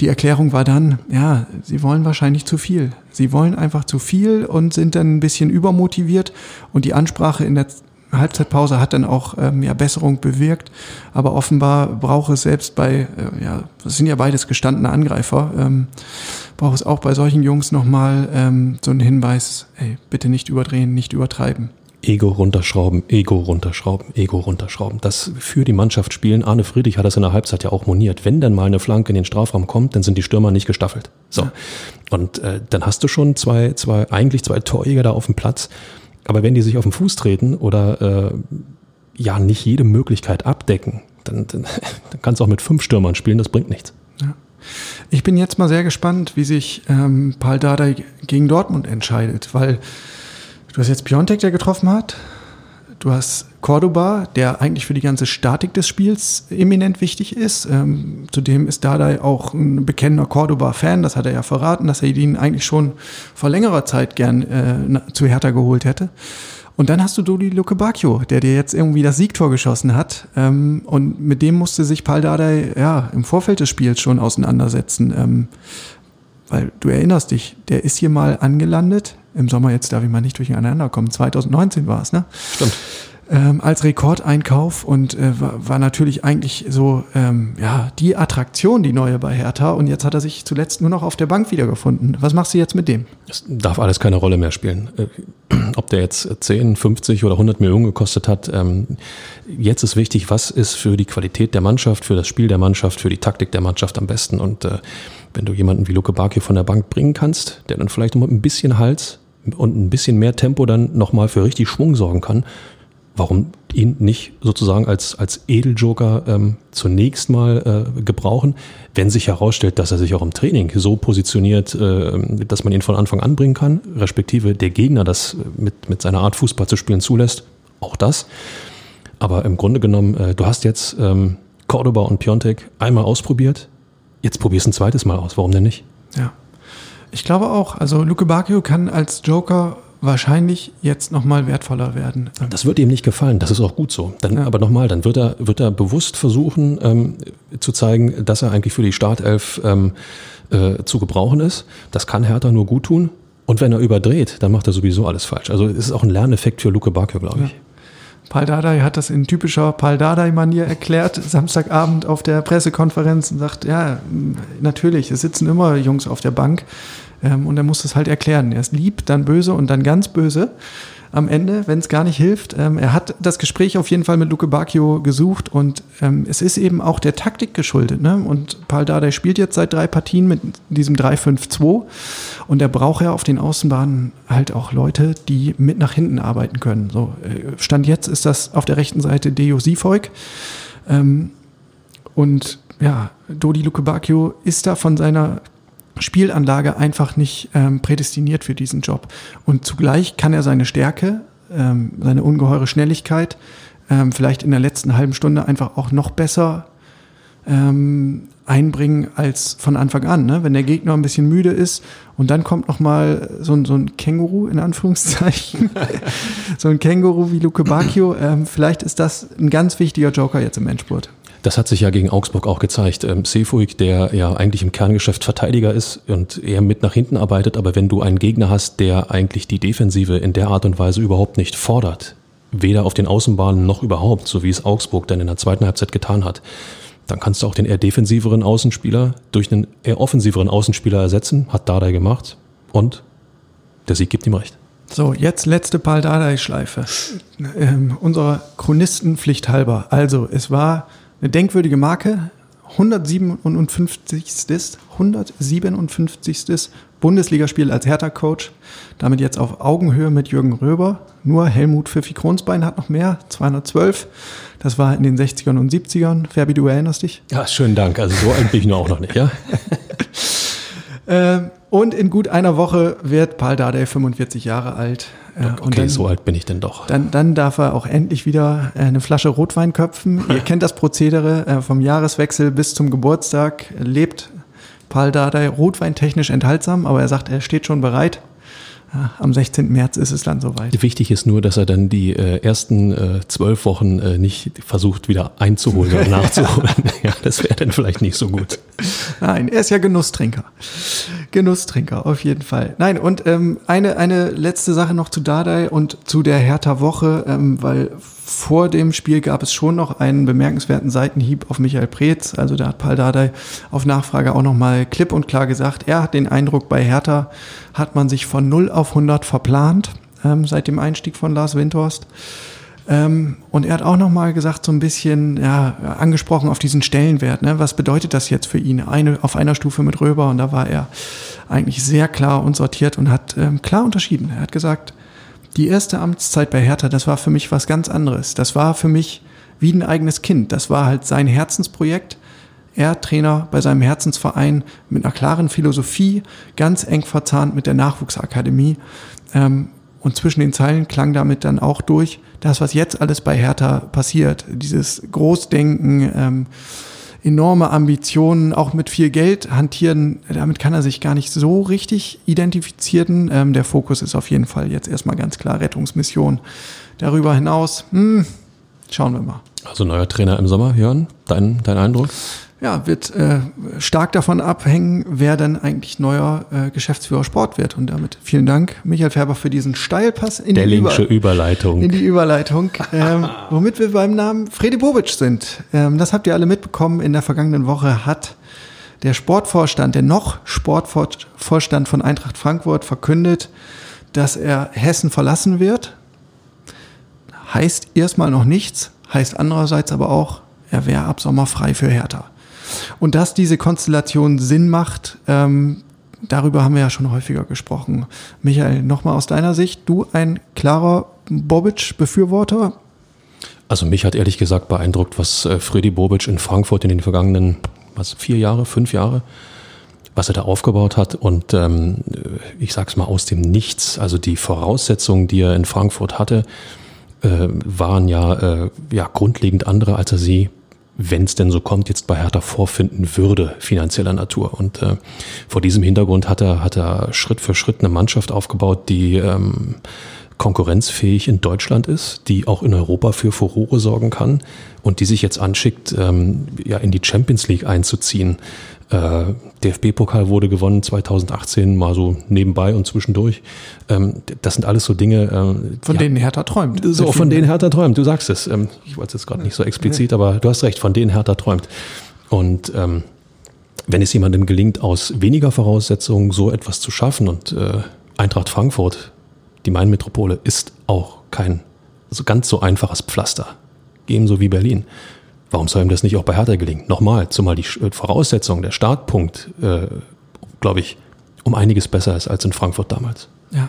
Die Erklärung war dann, ja, sie wollen wahrscheinlich zu viel. Sie wollen einfach zu viel und sind dann ein bisschen übermotiviert und die Ansprache in der Halbzeitpause hat dann auch ähm, ja, Besserung bewirkt, aber offenbar braucht es selbst bei, äh, ja, das sind ja beides gestandene Angreifer, ähm, braucht es auch bei solchen Jungs nochmal ähm, so einen Hinweis, ey, bitte nicht überdrehen, nicht übertreiben. Ego runterschrauben, Ego runterschrauben, Ego runterschrauben. Das für die Mannschaft spielen. Arne Friedrich hat das in der Halbzeit ja auch moniert. Wenn dann mal eine Flanke in den Strafraum kommt, dann sind die Stürmer nicht gestaffelt. So. Ja. Und äh, dann hast du schon zwei, zwei, eigentlich zwei Torjäger da auf dem Platz aber wenn die sich auf den Fuß treten oder äh, ja nicht jede Möglichkeit abdecken, dann, dann, dann kannst du auch mit fünf Stürmern spielen, das bringt nichts. Ja. Ich bin jetzt mal sehr gespannt, wie sich ähm, Paul Dardai gegen Dortmund entscheidet, weil du hast jetzt Piontek, der getroffen hat, du hast Cordoba, der eigentlich für die ganze Statik des Spiels eminent wichtig ist. Ähm, zudem ist Dardai auch ein bekennender Cordoba-Fan. Das hat er ja verraten, dass er ihn eigentlich schon vor längerer Zeit gern äh, zu Hertha geholt hätte. Und dann hast du Dodi Luke Bacchio, der dir jetzt irgendwie das Siegtor geschossen hat. Ähm, und mit dem musste sich Paul Dardai ja, im Vorfeld des Spiels schon auseinandersetzen. Ähm, weil du erinnerst dich, der ist hier mal angelandet. Im Sommer, jetzt darf ich mal nicht durcheinander kommen. 2019 war es, ne? Stimmt ähm, als Rekordeinkauf und äh, war, war natürlich eigentlich so ähm, ja die Attraktion, die neue bei Hertha. Und jetzt hat er sich zuletzt nur noch auf der Bank wiedergefunden. Was machst du jetzt mit dem? Es darf alles keine Rolle mehr spielen. Äh, ob der jetzt 10, 50 oder 100 Millionen gekostet hat. Ähm, jetzt ist wichtig, was ist für die Qualität der Mannschaft, für das Spiel der Mannschaft, für die Taktik der Mannschaft am besten. Und äh, wenn du jemanden wie Luke Bakio von der Bank bringen kannst, der dann vielleicht noch mit ein bisschen Hals und ein bisschen mehr Tempo dann nochmal für richtig Schwung sorgen kann, warum ihn nicht sozusagen als, als Edeljoker ähm, zunächst mal äh, gebrauchen, wenn sich herausstellt, dass er sich auch im Training so positioniert, äh, dass man ihn von Anfang an bringen kann, respektive der Gegner das mit, mit seiner Art Fußball zu spielen zulässt, auch das. Aber im Grunde genommen, äh, du hast jetzt ähm, Cordoba und Piontek einmal ausprobiert, jetzt probierst ein zweites Mal aus, warum denn nicht? Ja. Ich glaube auch, also Luke Bacchio kann als Joker wahrscheinlich jetzt nochmal wertvoller werden. Das wird ihm nicht gefallen, das ist auch gut so. Dann, ja. Aber nochmal, dann wird er, wird er bewusst versuchen ähm, zu zeigen, dass er eigentlich für die Startelf ähm, äh, zu gebrauchen ist. Das kann Hertha nur gut tun. Und wenn er überdreht, dann macht er sowieso alles falsch. Also es ist auch ein Lerneffekt für Luke Bakio, glaube ich. Ja. Paul Dardai hat das in typischer Paul Dardai-Manier erklärt, Samstagabend auf der Pressekonferenz und sagt, ja, natürlich, es sitzen immer Jungs auf der Bank. Ähm, und er muss das halt erklären. Er ist lieb, dann böse und dann ganz böse am Ende, wenn es gar nicht hilft. Ähm, er hat das Gespräch auf jeden Fall mit Luke Bacchio gesucht und ähm, es ist eben auch der Taktik geschuldet. Ne? Und Paul Dardai spielt jetzt seit drei Partien mit diesem 3-5-2 und er braucht ja auf den Außenbahnen halt auch Leute, die mit nach hinten arbeiten können. So, äh, Stand jetzt ist das auf der rechten Seite Deo Sifolk ähm, und ja, Dodi Luke Bacchio ist da von seiner Spielanlage einfach nicht ähm, prädestiniert für diesen Job. Und zugleich kann er seine Stärke, ähm, seine ungeheure Schnelligkeit, ähm, vielleicht in der letzten halben Stunde einfach auch noch besser ähm, einbringen als von Anfang an. Ne? Wenn der Gegner ein bisschen müde ist und dann kommt noch mal so ein, so ein Känguru in Anführungszeichen, so ein Känguru wie Luke Bacchio, ähm, vielleicht ist das ein ganz wichtiger Joker jetzt im Endspurt. Das hat sich ja gegen Augsburg auch gezeigt. Ähm, Seefuig, der ja eigentlich im Kerngeschäft Verteidiger ist und eher mit nach hinten arbeitet, aber wenn du einen Gegner hast, der eigentlich die Defensive in der Art und Weise überhaupt nicht fordert, weder auf den Außenbahnen noch überhaupt, so wie es Augsburg dann in der zweiten Halbzeit getan hat, dann kannst du auch den eher defensiveren Außenspieler durch einen eher offensiveren Außenspieler ersetzen, hat Dardai gemacht und der Sieg gibt ihm recht. So, jetzt letzte Paul Dardai-Schleife. Ähm, unserer Chronistenpflicht halber. Also, es war eine denkwürdige Marke. 157. 157. Bundesligaspiel als Hertha-Coach. Damit jetzt auf Augenhöhe mit Jürgen Röber. Nur Helmut Pfiffi Kronsbein hat noch mehr, 212. Das war in den 60ern und 70ern. Fabi, du erinnerst dich? Ja, schönen Dank. Also so alt bin ich nur auch noch nicht, ja? Ähm, und in gut einer Woche wird Paul Dardai 45 Jahre alt. Äh, okay, dann, so alt bin ich denn doch. Dann, dann darf er auch endlich wieder äh, eine Flasche Rotwein köpfen. Ihr kennt das Prozedere äh, vom Jahreswechsel bis zum Geburtstag. Lebt Paul Dardai rotweintechnisch enthaltsam, aber er sagt, er steht schon bereit. Ja, am 16. März ist es dann soweit. Wichtig ist nur, dass er dann die äh, ersten äh, zwölf Wochen äh, nicht versucht, wieder einzuholen oder nachzuholen. ja, das wäre dann vielleicht nicht so gut. Nein, er ist ja Genusstrinker. Genusstrinker, auf jeden Fall. Nein, und ähm, eine, eine letzte Sache noch zu Dardai und zu der Hertha-Woche, ähm, weil vor dem Spiel gab es schon noch einen bemerkenswerten Seitenhieb auf Michael Preetz. Also da hat Paul Dardai auf Nachfrage auch nochmal klipp und klar gesagt, er hat den Eindruck, bei Hertha hat man sich von 0 auf 100 verplant ähm, seit dem Einstieg von Lars Windhorst. Ähm, und er hat auch nochmal gesagt, so ein bisschen ja, angesprochen auf diesen Stellenwert. Ne? Was bedeutet das jetzt für ihn? Eine, auf einer Stufe mit Röber. Und da war er eigentlich sehr klar und sortiert und hat ähm, klar unterschieden. Er hat gesagt, die erste Amtszeit bei Hertha, das war für mich was ganz anderes. Das war für mich wie ein eigenes Kind. Das war halt sein Herzensprojekt. Er Trainer bei seinem Herzensverein mit einer klaren Philosophie, ganz eng verzahnt mit der Nachwuchsakademie. Ähm, und zwischen den Zeilen klang damit dann auch durch, das, was jetzt alles bei Hertha passiert, dieses Großdenken, ähm, enorme Ambitionen, auch mit viel Geld hantieren, damit kann er sich gar nicht so richtig identifizieren. Ähm, der Fokus ist auf jeden Fall jetzt erstmal ganz klar Rettungsmission. Darüber hinaus, hm, schauen wir mal. Also neuer Trainer im Sommer, Jörn, dein, dein Eindruck? Ja, wird äh, stark davon abhängen, wer dann eigentlich neuer äh, Geschäftsführer Sport wird. Und damit vielen Dank, Michael Färber, für diesen Steilpass in, die, Über Überleitung. in die Überleitung. Ähm, womit wir beim Namen Fredi Bobic sind. Ähm, das habt ihr alle mitbekommen. In der vergangenen Woche hat der Sportvorstand, der noch Sportvorstand von Eintracht Frankfurt verkündet, dass er Hessen verlassen wird. Heißt erstmal noch nichts, heißt andererseits aber auch, er wäre ab Sommer frei für Hertha. Und dass diese Konstellation Sinn macht, ähm, darüber haben wir ja schon häufiger gesprochen. Michael, nochmal aus deiner Sicht, du ein klarer Bobic-Befürworter? Also mich hat ehrlich gesagt beeindruckt, was äh, Freddy Bobic in Frankfurt in den vergangenen was, vier Jahre, fünf Jahre, was er da aufgebaut hat. Und ähm, ich sag's mal aus dem Nichts, also die Voraussetzungen, die er in Frankfurt hatte, äh, waren ja, äh, ja grundlegend andere, als er sie wenn es denn so kommt, jetzt bei Hertha vorfinden würde, finanzieller Natur. Und äh, vor diesem Hintergrund hat er, hat er Schritt für Schritt eine Mannschaft aufgebaut, die ähm, konkurrenzfähig in Deutschland ist, die auch in Europa für Furore sorgen kann und die sich jetzt anschickt, ähm, ja, in die Champions League einzuziehen. Äh, DFB-Pokal wurde gewonnen 2018, mal so nebenbei und zwischendurch. Ähm, das sind alles so Dinge. Ähm, von ja, denen Hertha träumt. So, von denen Hertha träumt, du sagst es. Ähm, ich wollte es jetzt gerade nicht so explizit, aber du hast recht, von denen Hertha träumt. Und ähm, wenn es jemandem gelingt, aus weniger Voraussetzungen so etwas zu schaffen und äh, Eintracht Frankfurt, die Main-Metropole, ist auch kein so ganz so einfaches Pflaster. Ebenso wie Berlin. Warum soll ihm das nicht auch bei Hertha gelingen? Nochmal, zumal die äh, Voraussetzung, der Startpunkt, äh, glaube ich, um einiges besser ist als in Frankfurt damals. Ja.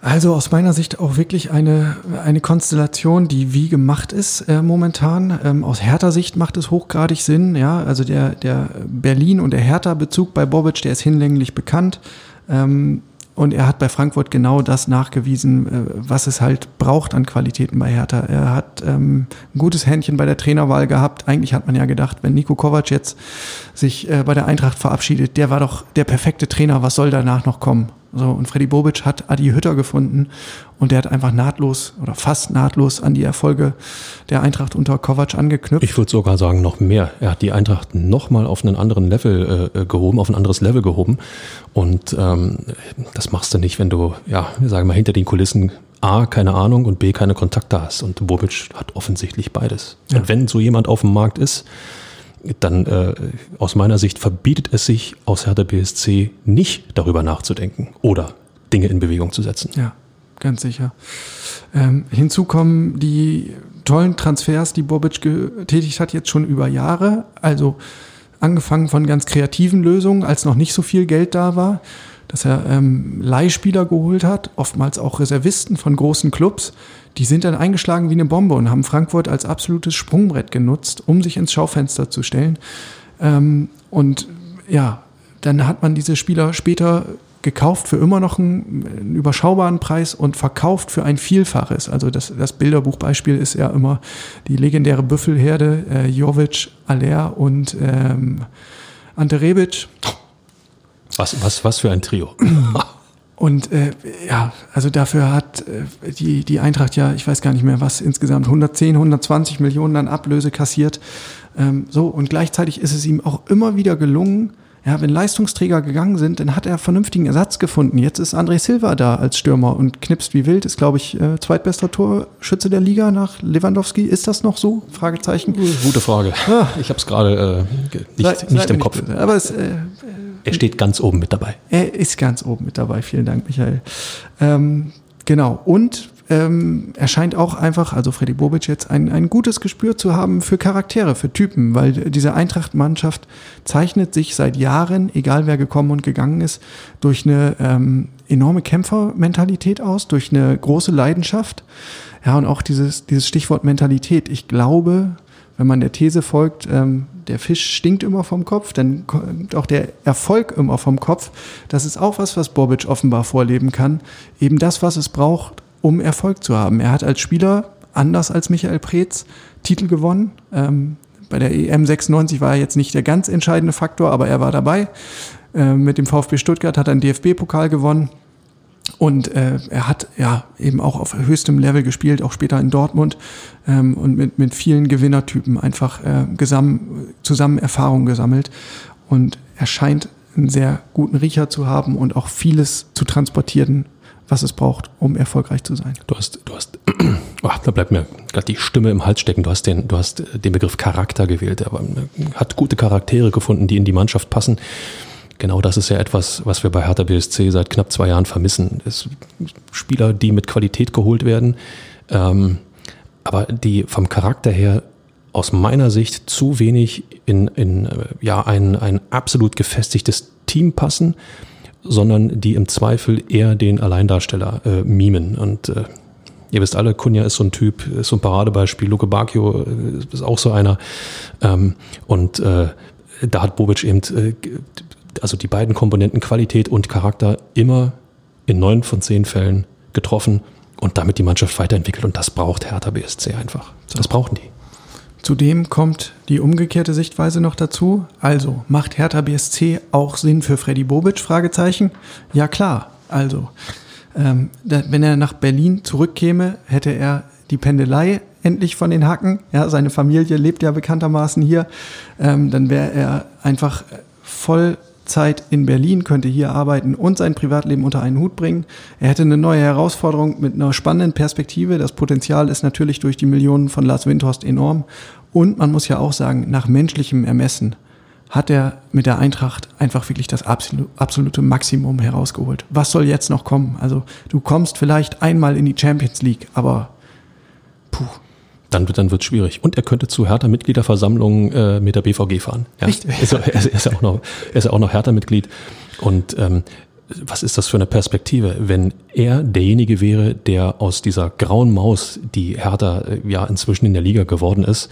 Also aus meiner Sicht auch wirklich eine, eine Konstellation, die wie gemacht ist äh, momentan. Ähm, aus Hertha Sicht macht es hochgradig Sinn. Ja, also der, der Berlin und der Hertha-Bezug bei Bobic, der ist hinlänglich bekannt. Ähm, und er hat bei Frankfurt genau das nachgewiesen, äh, was es halt braucht an Qualitäten bei Hertha. Er hat ähm, ein gutes Händchen bei der Trainerwahl gehabt. Eigentlich hat man ja gedacht, wenn Nico Kovac jetzt sich äh, bei der Eintracht verabschiedet, der war doch der perfekte Trainer. Was soll danach noch kommen? So, und Freddy Bobic hat Adi Hütter gefunden und der hat einfach nahtlos oder fast nahtlos an die Erfolge der Eintracht unter Kovac angeknüpft. Ich würde sogar sagen, noch mehr. Er hat die Eintracht nochmal auf einen anderen Level äh, gehoben, auf ein anderes Level gehoben. Und ähm, das machst du nicht, wenn du, ja, wir sagen mal, hinter den Kulissen A, keine Ahnung und B, keine Kontakte hast. Und Bobic hat offensichtlich beides. Ja. Und wenn so jemand auf dem Markt ist, dann äh, aus meiner Sicht verbietet es sich aus Hertha BSC nicht darüber nachzudenken oder Dinge in Bewegung zu setzen. Ja, ganz sicher. Ähm, hinzu kommen die tollen Transfers, die Bobic getätigt hat, jetzt schon über Jahre. Also angefangen von ganz kreativen Lösungen, als noch nicht so viel Geld da war, dass er ähm, Leihspieler geholt hat, oftmals auch Reservisten von großen Clubs. Die sind dann eingeschlagen wie eine Bombe und haben Frankfurt als absolutes Sprungbrett genutzt, um sich ins Schaufenster zu stellen. Ähm, und ja, dann hat man diese Spieler später gekauft für immer noch einen, einen, überschaubaren Preis und verkauft für ein Vielfaches. Also das, das Bilderbuchbeispiel ist ja immer die legendäre Büffelherde, äh, Jovic, Aller und ähm, Ante Rebic. Was, was, was für ein Trio. Und äh, ja, also dafür hat äh, die, die Eintracht ja, ich weiß gar nicht mehr was, insgesamt 110, 120 Millionen an Ablöse kassiert. Ähm, so, und gleichzeitig ist es ihm auch immer wieder gelungen, ja, wenn Leistungsträger gegangen sind, dann hat er vernünftigen Ersatz gefunden. Jetzt ist André Silva da als Stürmer und knipst wie wild, ist, glaube ich, äh, zweitbester Torschütze der Liga nach Lewandowski. Ist das noch so? Fragezeichen. Gute Frage. Ah. Ich habe es gerade äh, nicht, sei, nicht sei im Kopf. Nicht aber es, äh, er steht ganz oben mit dabei. Er ist ganz oben mit dabei. Vielen Dank, Michael. Ähm, genau. Und ähm, er scheint auch einfach, also Freddy Bobic jetzt, ein, ein gutes Gespür zu haben für Charaktere, für Typen, weil diese Eintracht-Mannschaft zeichnet sich seit Jahren, egal wer gekommen und gegangen ist, durch eine ähm, enorme Kämpfermentalität aus, durch eine große Leidenschaft. Ja, und auch dieses, dieses Stichwort Mentalität. Ich glaube, wenn man der These folgt, ähm, der Fisch stinkt immer vom Kopf, dann kommt auch der Erfolg immer vom Kopf. Das ist auch was, was Bobic offenbar vorleben kann. Eben das, was es braucht, um Erfolg zu haben. Er hat als Spieler, anders als Michael Preetz, Titel gewonnen. Ähm, bei der EM 96 war er jetzt nicht der ganz entscheidende Faktor, aber er war dabei. Ähm, mit dem VfB Stuttgart hat er einen DFB-Pokal gewonnen. Und äh, er hat ja eben auch auf höchstem Level gespielt, auch später in Dortmund ähm, und mit, mit vielen Gewinnertypen einfach äh, gesam, zusammen Erfahrung gesammelt. Und er scheint einen sehr guten Riecher zu haben und auch vieles zu transportieren, was es braucht, um erfolgreich zu sein. Du hast, du hast, oh, da bleibt mir gerade die Stimme im Hals stecken. Du hast den, du hast den Begriff Charakter gewählt. Er hat gute Charaktere gefunden, die in die Mannschaft passen. Genau das ist ja etwas, was wir bei Hertha BSC seit knapp zwei Jahren vermissen. Es Spieler, die mit Qualität geholt werden, ähm, aber die vom Charakter her aus meiner Sicht zu wenig in, in äh, ja, ein, ein absolut gefestigtes Team passen sondern die im Zweifel eher den Alleindarsteller äh, mimen. Und äh, ihr wisst alle, Kunja ist so ein Typ, ist so ein Paradebeispiel, Luke Bacchio äh, ist auch so einer. Ähm, und äh, da hat Bobic eben, äh, also die beiden Komponenten Qualität und Charakter immer in neun von zehn Fällen getroffen und damit die Mannschaft weiterentwickelt. Und das braucht Hertha BSC einfach. Das brauchen die. Zudem kommt die umgekehrte Sichtweise noch dazu. Also, macht Hertha BSC auch Sinn für Freddy Bobic? Fragezeichen. Ja klar. Also, ähm, wenn er nach Berlin zurückkäme, hätte er die Pendelei endlich von den Hacken. Ja, seine Familie lebt ja bekanntermaßen hier. Ähm, dann wäre er einfach voll Zeit in Berlin, könnte hier arbeiten und sein Privatleben unter einen Hut bringen. Er hätte eine neue Herausforderung mit einer spannenden Perspektive. Das Potenzial ist natürlich durch die Millionen von Lars Windhorst enorm. Und man muss ja auch sagen, nach menschlichem Ermessen hat er mit der Eintracht einfach wirklich das absolute Maximum herausgeholt. Was soll jetzt noch kommen? Also du kommst vielleicht einmal in die Champions League, aber puh, dann wird dann wird's schwierig. Und er könnte zu Hertha-Mitgliederversammlungen äh, mit der BVG fahren. Ja? Richtig. Ist, er, ist, er auch noch, er ist auch noch Hertha-Mitglied. Und ähm, was ist das für eine Perspektive, wenn er derjenige wäre, der aus dieser grauen Maus, die Hertha äh, ja inzwischen in der Liga geworden ist,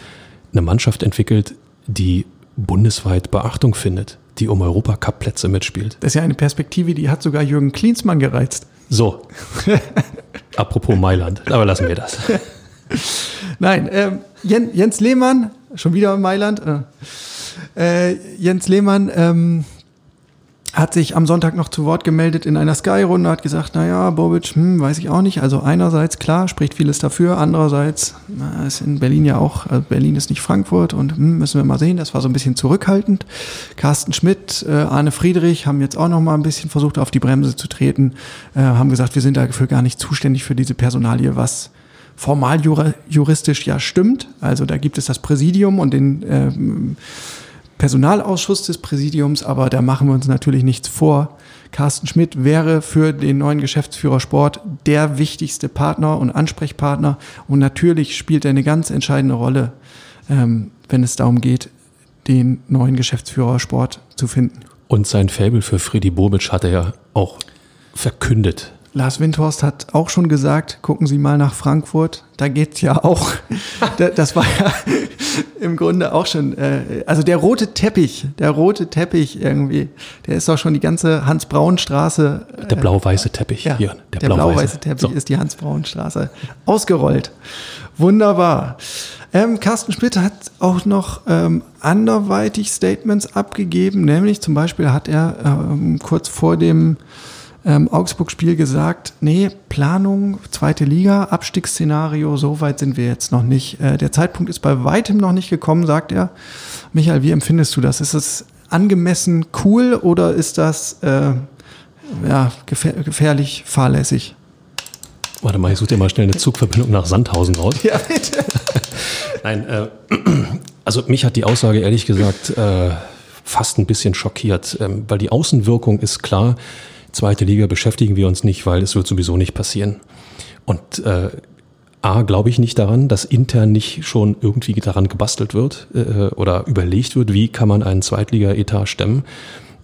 eine Mannschaft entwickelt, die bundesweit Beachtung findet, die um Europacup-Plätze mitspielt. Das ist ja eine Perspektive, die hat sogar Jürgen Klinsmann gereizt. So. Apropos Mailand, aber lassen wir das. Nein, äh, Jens Lehmann, schon wieder in Mailand. Äh, Jens Lehmann ähm, hat sich am Sonntag noch zu Wort gemeldet in einer Sky-Runde, hat gesagt, naja, Bobic, hm, weiß ich auch nicht. Also einerseits, klar, spricht vieles dafür, andererseits na, ist in Berlin ja auch, also Berlin ist nicht Frankfurt und hm, müssen wir mal sehen, das war so ein bisschen zurückhaltend. Carsten Schmidt, äh, Arne Friedrich haben jetzt auch noch mal ein bisschen versucht, auf die Bremse zu treten, äh, haben gesagt, wir sind dafür gar nicht zuständig für diese Personalie, was formal juristisch ja stimmt. Also da gibt es das Präsidium und den äh, Personalausschuss des Präsidiums, aber da machen wir uns natürlich nichts vor. Carsten Schmidt wäre für den neuen Geschäftsführer Sport der wichtigste Partner und Ansprechpartner. Und natürlich spielt er eine ganz entscheidende Rolle, ähm, wenn es darum geht, den neuen Geschäftsführer Sport zu finden. Und sein Faible für Freddy Bobic hat er ja auch verkündet. Lars Windhorst hat auch schon gesagt, gucken Sie mal nach Frankfurt, da geht's ja auch. Das war ja im Grunde auch schon, äh, also der rote Teppich, der rote Teppich irgendwie, der ist doch schon die ganze Hans-Braun-Straße. Der blau-weiße Teppich Ja, hier. der, blau-weiße Teppich So. ist die Hans-Braun-Straße ausgerollt. Wunderbar. Ähm, Carsten Schmidt hat auch noch ähm, anderweitig Statements abgegeben, nämlich zum Beispiel hat er ähm, kurz vor dem ähm, Augsburg-Spiel gesagt, nee, Planung, zweite Liga, Abstiegsszenario, so weit sind wir jetzt noch nicht. Äh, der Zeitpunkt ist bei weitem noch nicht gekommen, sagt er. Michael, wie empfindest du das? Ist es angemessen cool oder ist das äh, ja, gefähr gefährlich, fahrlässig? Warte mal, ich suche dir mal schnell eine Zugverbindung nach Sandhausen raus. Ja, bitte. Nein, äh, also mich hat die Aussage ehrlich gesagt äh, fast ein bisschen schockiert, ähm, weil die Außenwirkung ist klar, zweite Liga beschäftigen wir uns nicht, weil es wird sowieso nicht passieren. Und äh, A, glaube ich nicht daran, dass intern nicht schon irgendwie daran gebastelt wird äh, oder überlegt wird, wie kann man einen Zweitliga-Etat stemmen,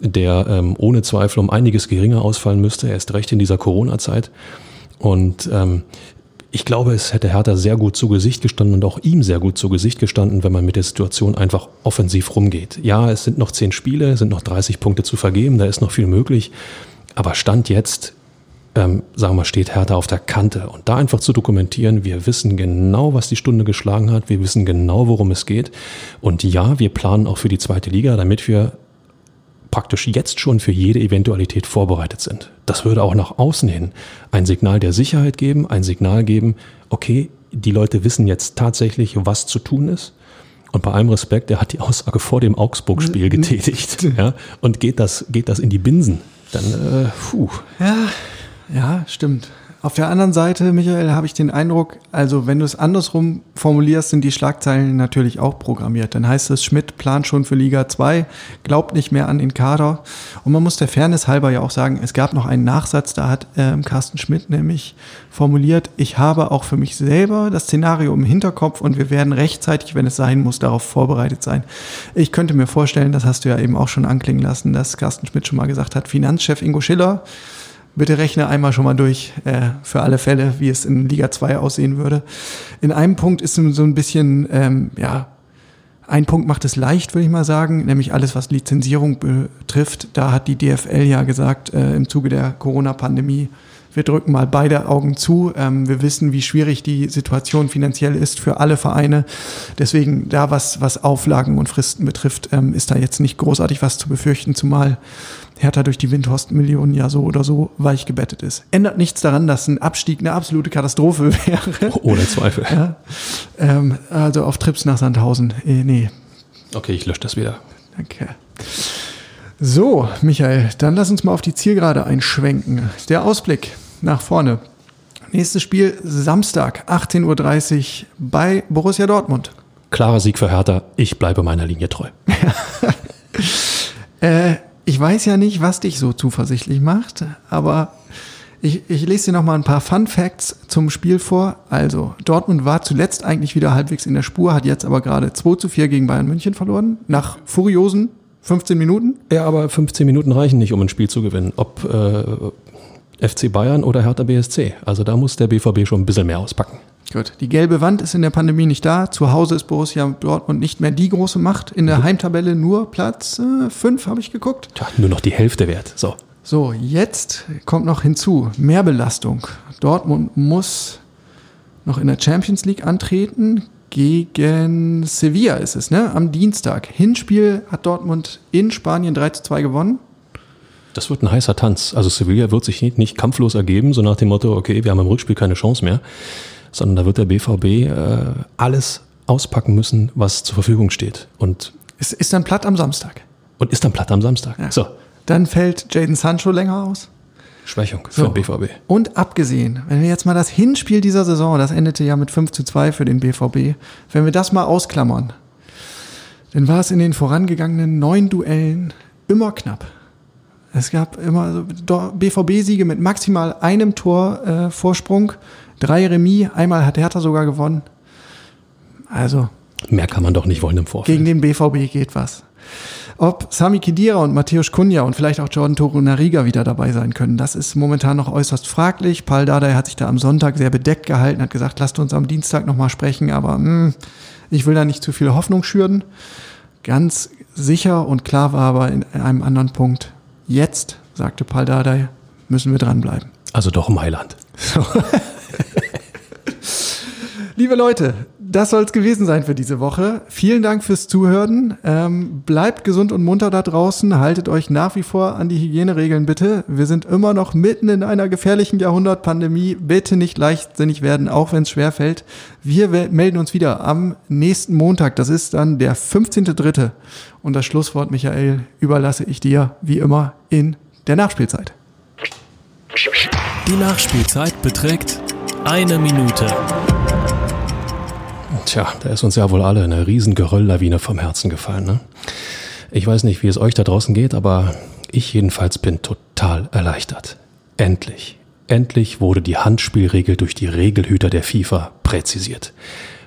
der ähm, ohne Zweifel um einiges geringer ausfallen müsste, erst recht in dieser Corona-Zeit. Und ähm, ich glaube, es hätte Hertha sehr gut zu Gesicht gestanden und auch ihm sehr gut zu Gesicht gestanden, wenn man mit der Situation einfach offensiv rumgeht. Ja, es sind noch zehn Spiele, es sind noch 30 Punkte zu vergeben, da ist noch viel möglich. Aber Stand jetzt, ähm, sagen wir mal, steht Hertha auf der Kante. Und da einfach zu dokumentieren, wir wissen genau, was die Stunde geschlagen hat, wir wissen genau, worum es geht. Und ja, wir planen auch für die zweite Liga, damit wir praktisch jetzt schon für jede Eventualität vorbereitet sind. Das würde auch nach außen hin ein Signal der Sicherheit geben, ein Signal geben, okay, die Leute wissen jetzt tatsächlich, was zu tun ist. Und bei allem Respekt, er hat die Aussage vor dem Augsburg-Spiel getätigt ja, und geht das, geht das in die Binsen. Dann, äh, puh. Ja, ja, stimmt. Auf der anderen Seite, Michael, habe ich den Eindruck, also wenn du es andersrum formulierst, sind die Schlagzeilen natürlich auch programmiert. Dann heißt es, Schmidt plant schon für Liga 2, glaubt nicht mehr an den Kader. Und man muss der Fairness halber ja auch sagen, es gab noch einen Nachsatz, da hat ähm, Carsten Schmidt nämlich formuliert, ich habe auch für mich selber das Szenario im Hinterkopf und wir werden rechtzeitig, wenn es sein muss, darauf vorbereitet sein. Ich könnte mir vorstellen, das hast du ja eben auch schon anklingen lassen, dass Carsten Schmidt schon mal gesagt hat, Finanzchef Ingo Schiller, Bitte rechne einmal schon mal durch, äh, für alle Fälle, wie es in Liga 2 aussehen würde. In einem Punkt ist so ein bisschen, ähm, ja, ein Punkt macht es leicht, würde ich mal sagen, nämlich alles, was Lizenzierung betrifft. Da hat die DFL ja gesagt, äh, im Zuge der Corona-Pandemie, wir drücken mal beide Augen zu. Ähm, wir wissen, wie schwierig die Situation finanziell ist für alle Vereine. Deswegen da, was, was Auflagen und Fristen betrifft, ähm, ist da jetzt nicht großartig was zu befürchten, zumal Hertha durch die Windhorst-Millionen ja so oder so weich gebettet ist. Ändert nichts daran, dass ein Abstieg eine absolute Katastrophe wäre. Ohne Zweifel. Ja. Ähm, also auf Trips nach Sandhausen. Äh, nee, Okay, ich lösche das wieder. danke. So, Michael, dann lass uns mal auf die Zielgerade einschwenken. Der Ausblick nach vorne. Nächstes Spiel Samstag, 18.30 Uhr bei Borussia Dortmund. Klarer Sieg für Hertha. Ich bleibe meiner Linie treu. Äh, ich weiß ja nicht, was dich so zuversichtlich macht, aber ich, ich lese dir noch mal ein paar Fun Facts zum Spiel vor. Also, Dortmund war zuletzt eigentlich wieder halbwegs in der Spur, hat jetzt aber gerade 2 zu 4 gegen Bayern München verloren. Nach furiosen 15 Minuten. Ja, aber 15 Minuten reichen nicht, um ein Spiel zu gewinnen. Ob äh, FC Bayern oder Hertha BSC. Also da muss der BVB schon ein bisschen mehr auspacken. Gut. Die gelbe Wand ist in der Pandemie nicht da. Zu Hause ist Borussia Dortmund nicht mehr die große Macht. In der Heimtabelle nur Platz 5, habe ich geguckt. Tja, nur noch die Hälfte wert. So. So, jetzt kommt noch hinzu, Mehrbelastung. Dortmund muss noch in der Champions League antreten. Gegen Sevilla ist es, ne? Am Dienstag. Hinspiel hat Dortmund in Spanien 3 zu 2 gewonnen. Das wird ein heißer Tanz. Also Sevilla wird sich nicht, nicht kampflos ergeben, so nach dem Motto, okay, wir haben im Rückspiel keine Chance mehr, sondern da wird der BVB äh, alles auspacken müssen, was zur Verfügung steht. Und, Es ist dann platt am Samstag. und ist dann platt am Samstag. Ja. So, Dann fällt Jaden Sancho länger aus. Schwächung So. für den BVB. Und abgesehen, wenn wir jetzt mal das Hinspiel dieser Saison, das endete ja mit 5 zu 2 für den BVB, wenn wir das mal ausklammern, dann war es in den vorangegangenen neun Duellen immer knapp. Es gab immer BVB-Siege mit maximal einem Tor äh, Vorsprung, drei Remis, einmal hat Hertha sogar gewonnen. Also. Mehr kann man doch nicht wollen im Vorfeld. Gegen den BVB geht was. Ob Sami Khedira und Matthäus Kunja und vielleicht auch Jordan Toro Nariga wieder dabei sein können, das ist momentan noch äußerst fraglich. Paul Dardai hat sich da am Sonntag sehr bedeckt gehalten, hat gesagt, lasst uns am Dienstag nochmal sprechen, aber mh, hm, ich will da nicht zu viel Hoffnung schüren. Ganz sicher und klar war aber in einem anderen Punkt, jetzt, sagte Paul Dardai, müssen wir dranbleiben. Also doch Mailand. So. Liebe Leute, das soll es gewesen sein für diese Woche. Vielen Dank fürs Zuhören. Ähm, bleibt gesund und munter da draußen. Haltet euch nach wie vor an die Hygieneregeln bitte. Wir sind immer noch mitten in einer gefährlichen Jahrhundertpandemie. Bitte nicht leichtsinnig werden, auch wenn es schwer fällt. Wir melden uns wieder am nächsten Montag. Das ist dann der 15.3. Und das Schlusswort, Michael, überlasse ich dir wie immer in der Nachspielzeit. Die Nachspielzeit beträgt eine Minute. Tja, da ist uns ja wohl alle eine riesen Gerölllawine vom Herzen gefallen. Ne? Ich weiß nicht, wie es euch da draußen geht, aber ich jedenfalls bin total erleichtert. Endlich, endlich wurde die Handspielregel durch die Regelhüter der FIFA präzisiert,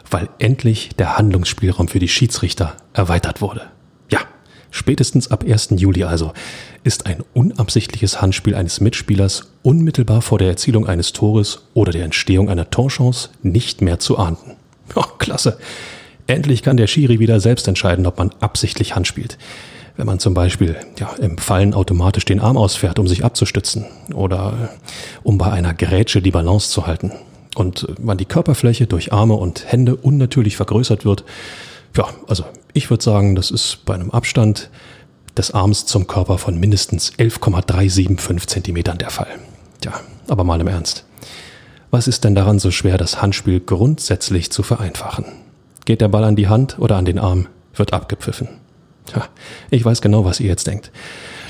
weil endlich der Handlungsspielraum für die Schiedsrichter erweitert wurde. Ja, spätestens ab 1. Juli also ist ein unabsichtliches Handspiel eines Mitspielers unmittelbar vor der Erzielung eines Tores oder der Entstehung einer Torchance nicht mehr zu ahnden. Oh, klasse. Endlich kann der Schiri wieder selbst entscheiden, ob man absichtlich handspielt. Wenn man zum Beispiel ja, im Fallen automatisch den Arm ausfährt, um sich abzustützen oder um bei einer Grätsche die Balance zu halten. Und wann die Körperfläche durch Arme und Hände unnatürlich vergrößert wird, ja, also ich würde sagen, das ist bei einem Abstand des Arms zum Körper von mindestens 11,375 Zentimetern der Fall. Ja, aber mal im Ernst. Was ist denn daran so schwer, das Handspiel grundsätzlich zu vereinfachen? Geht der Ball an die Hand oder an den Arm, wird abgepfiffen. Ja, ich weiß genau, was ihr jetzt denkt.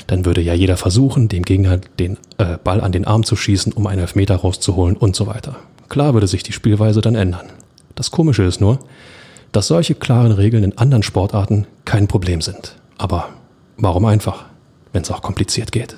Dann würde ja jeder versuchen, dem Gegner den äh, Ball an den Arm zu schießen, um einen Elfmeter rauszuholen und so weiter. Klar würde sich die Spielweise dann ändern. Das Komische ist nur, dass solche klaren Regeln in anderen Sportarten kein Problem sind. Aber warum einfach, wenn es auch kompliziert geht?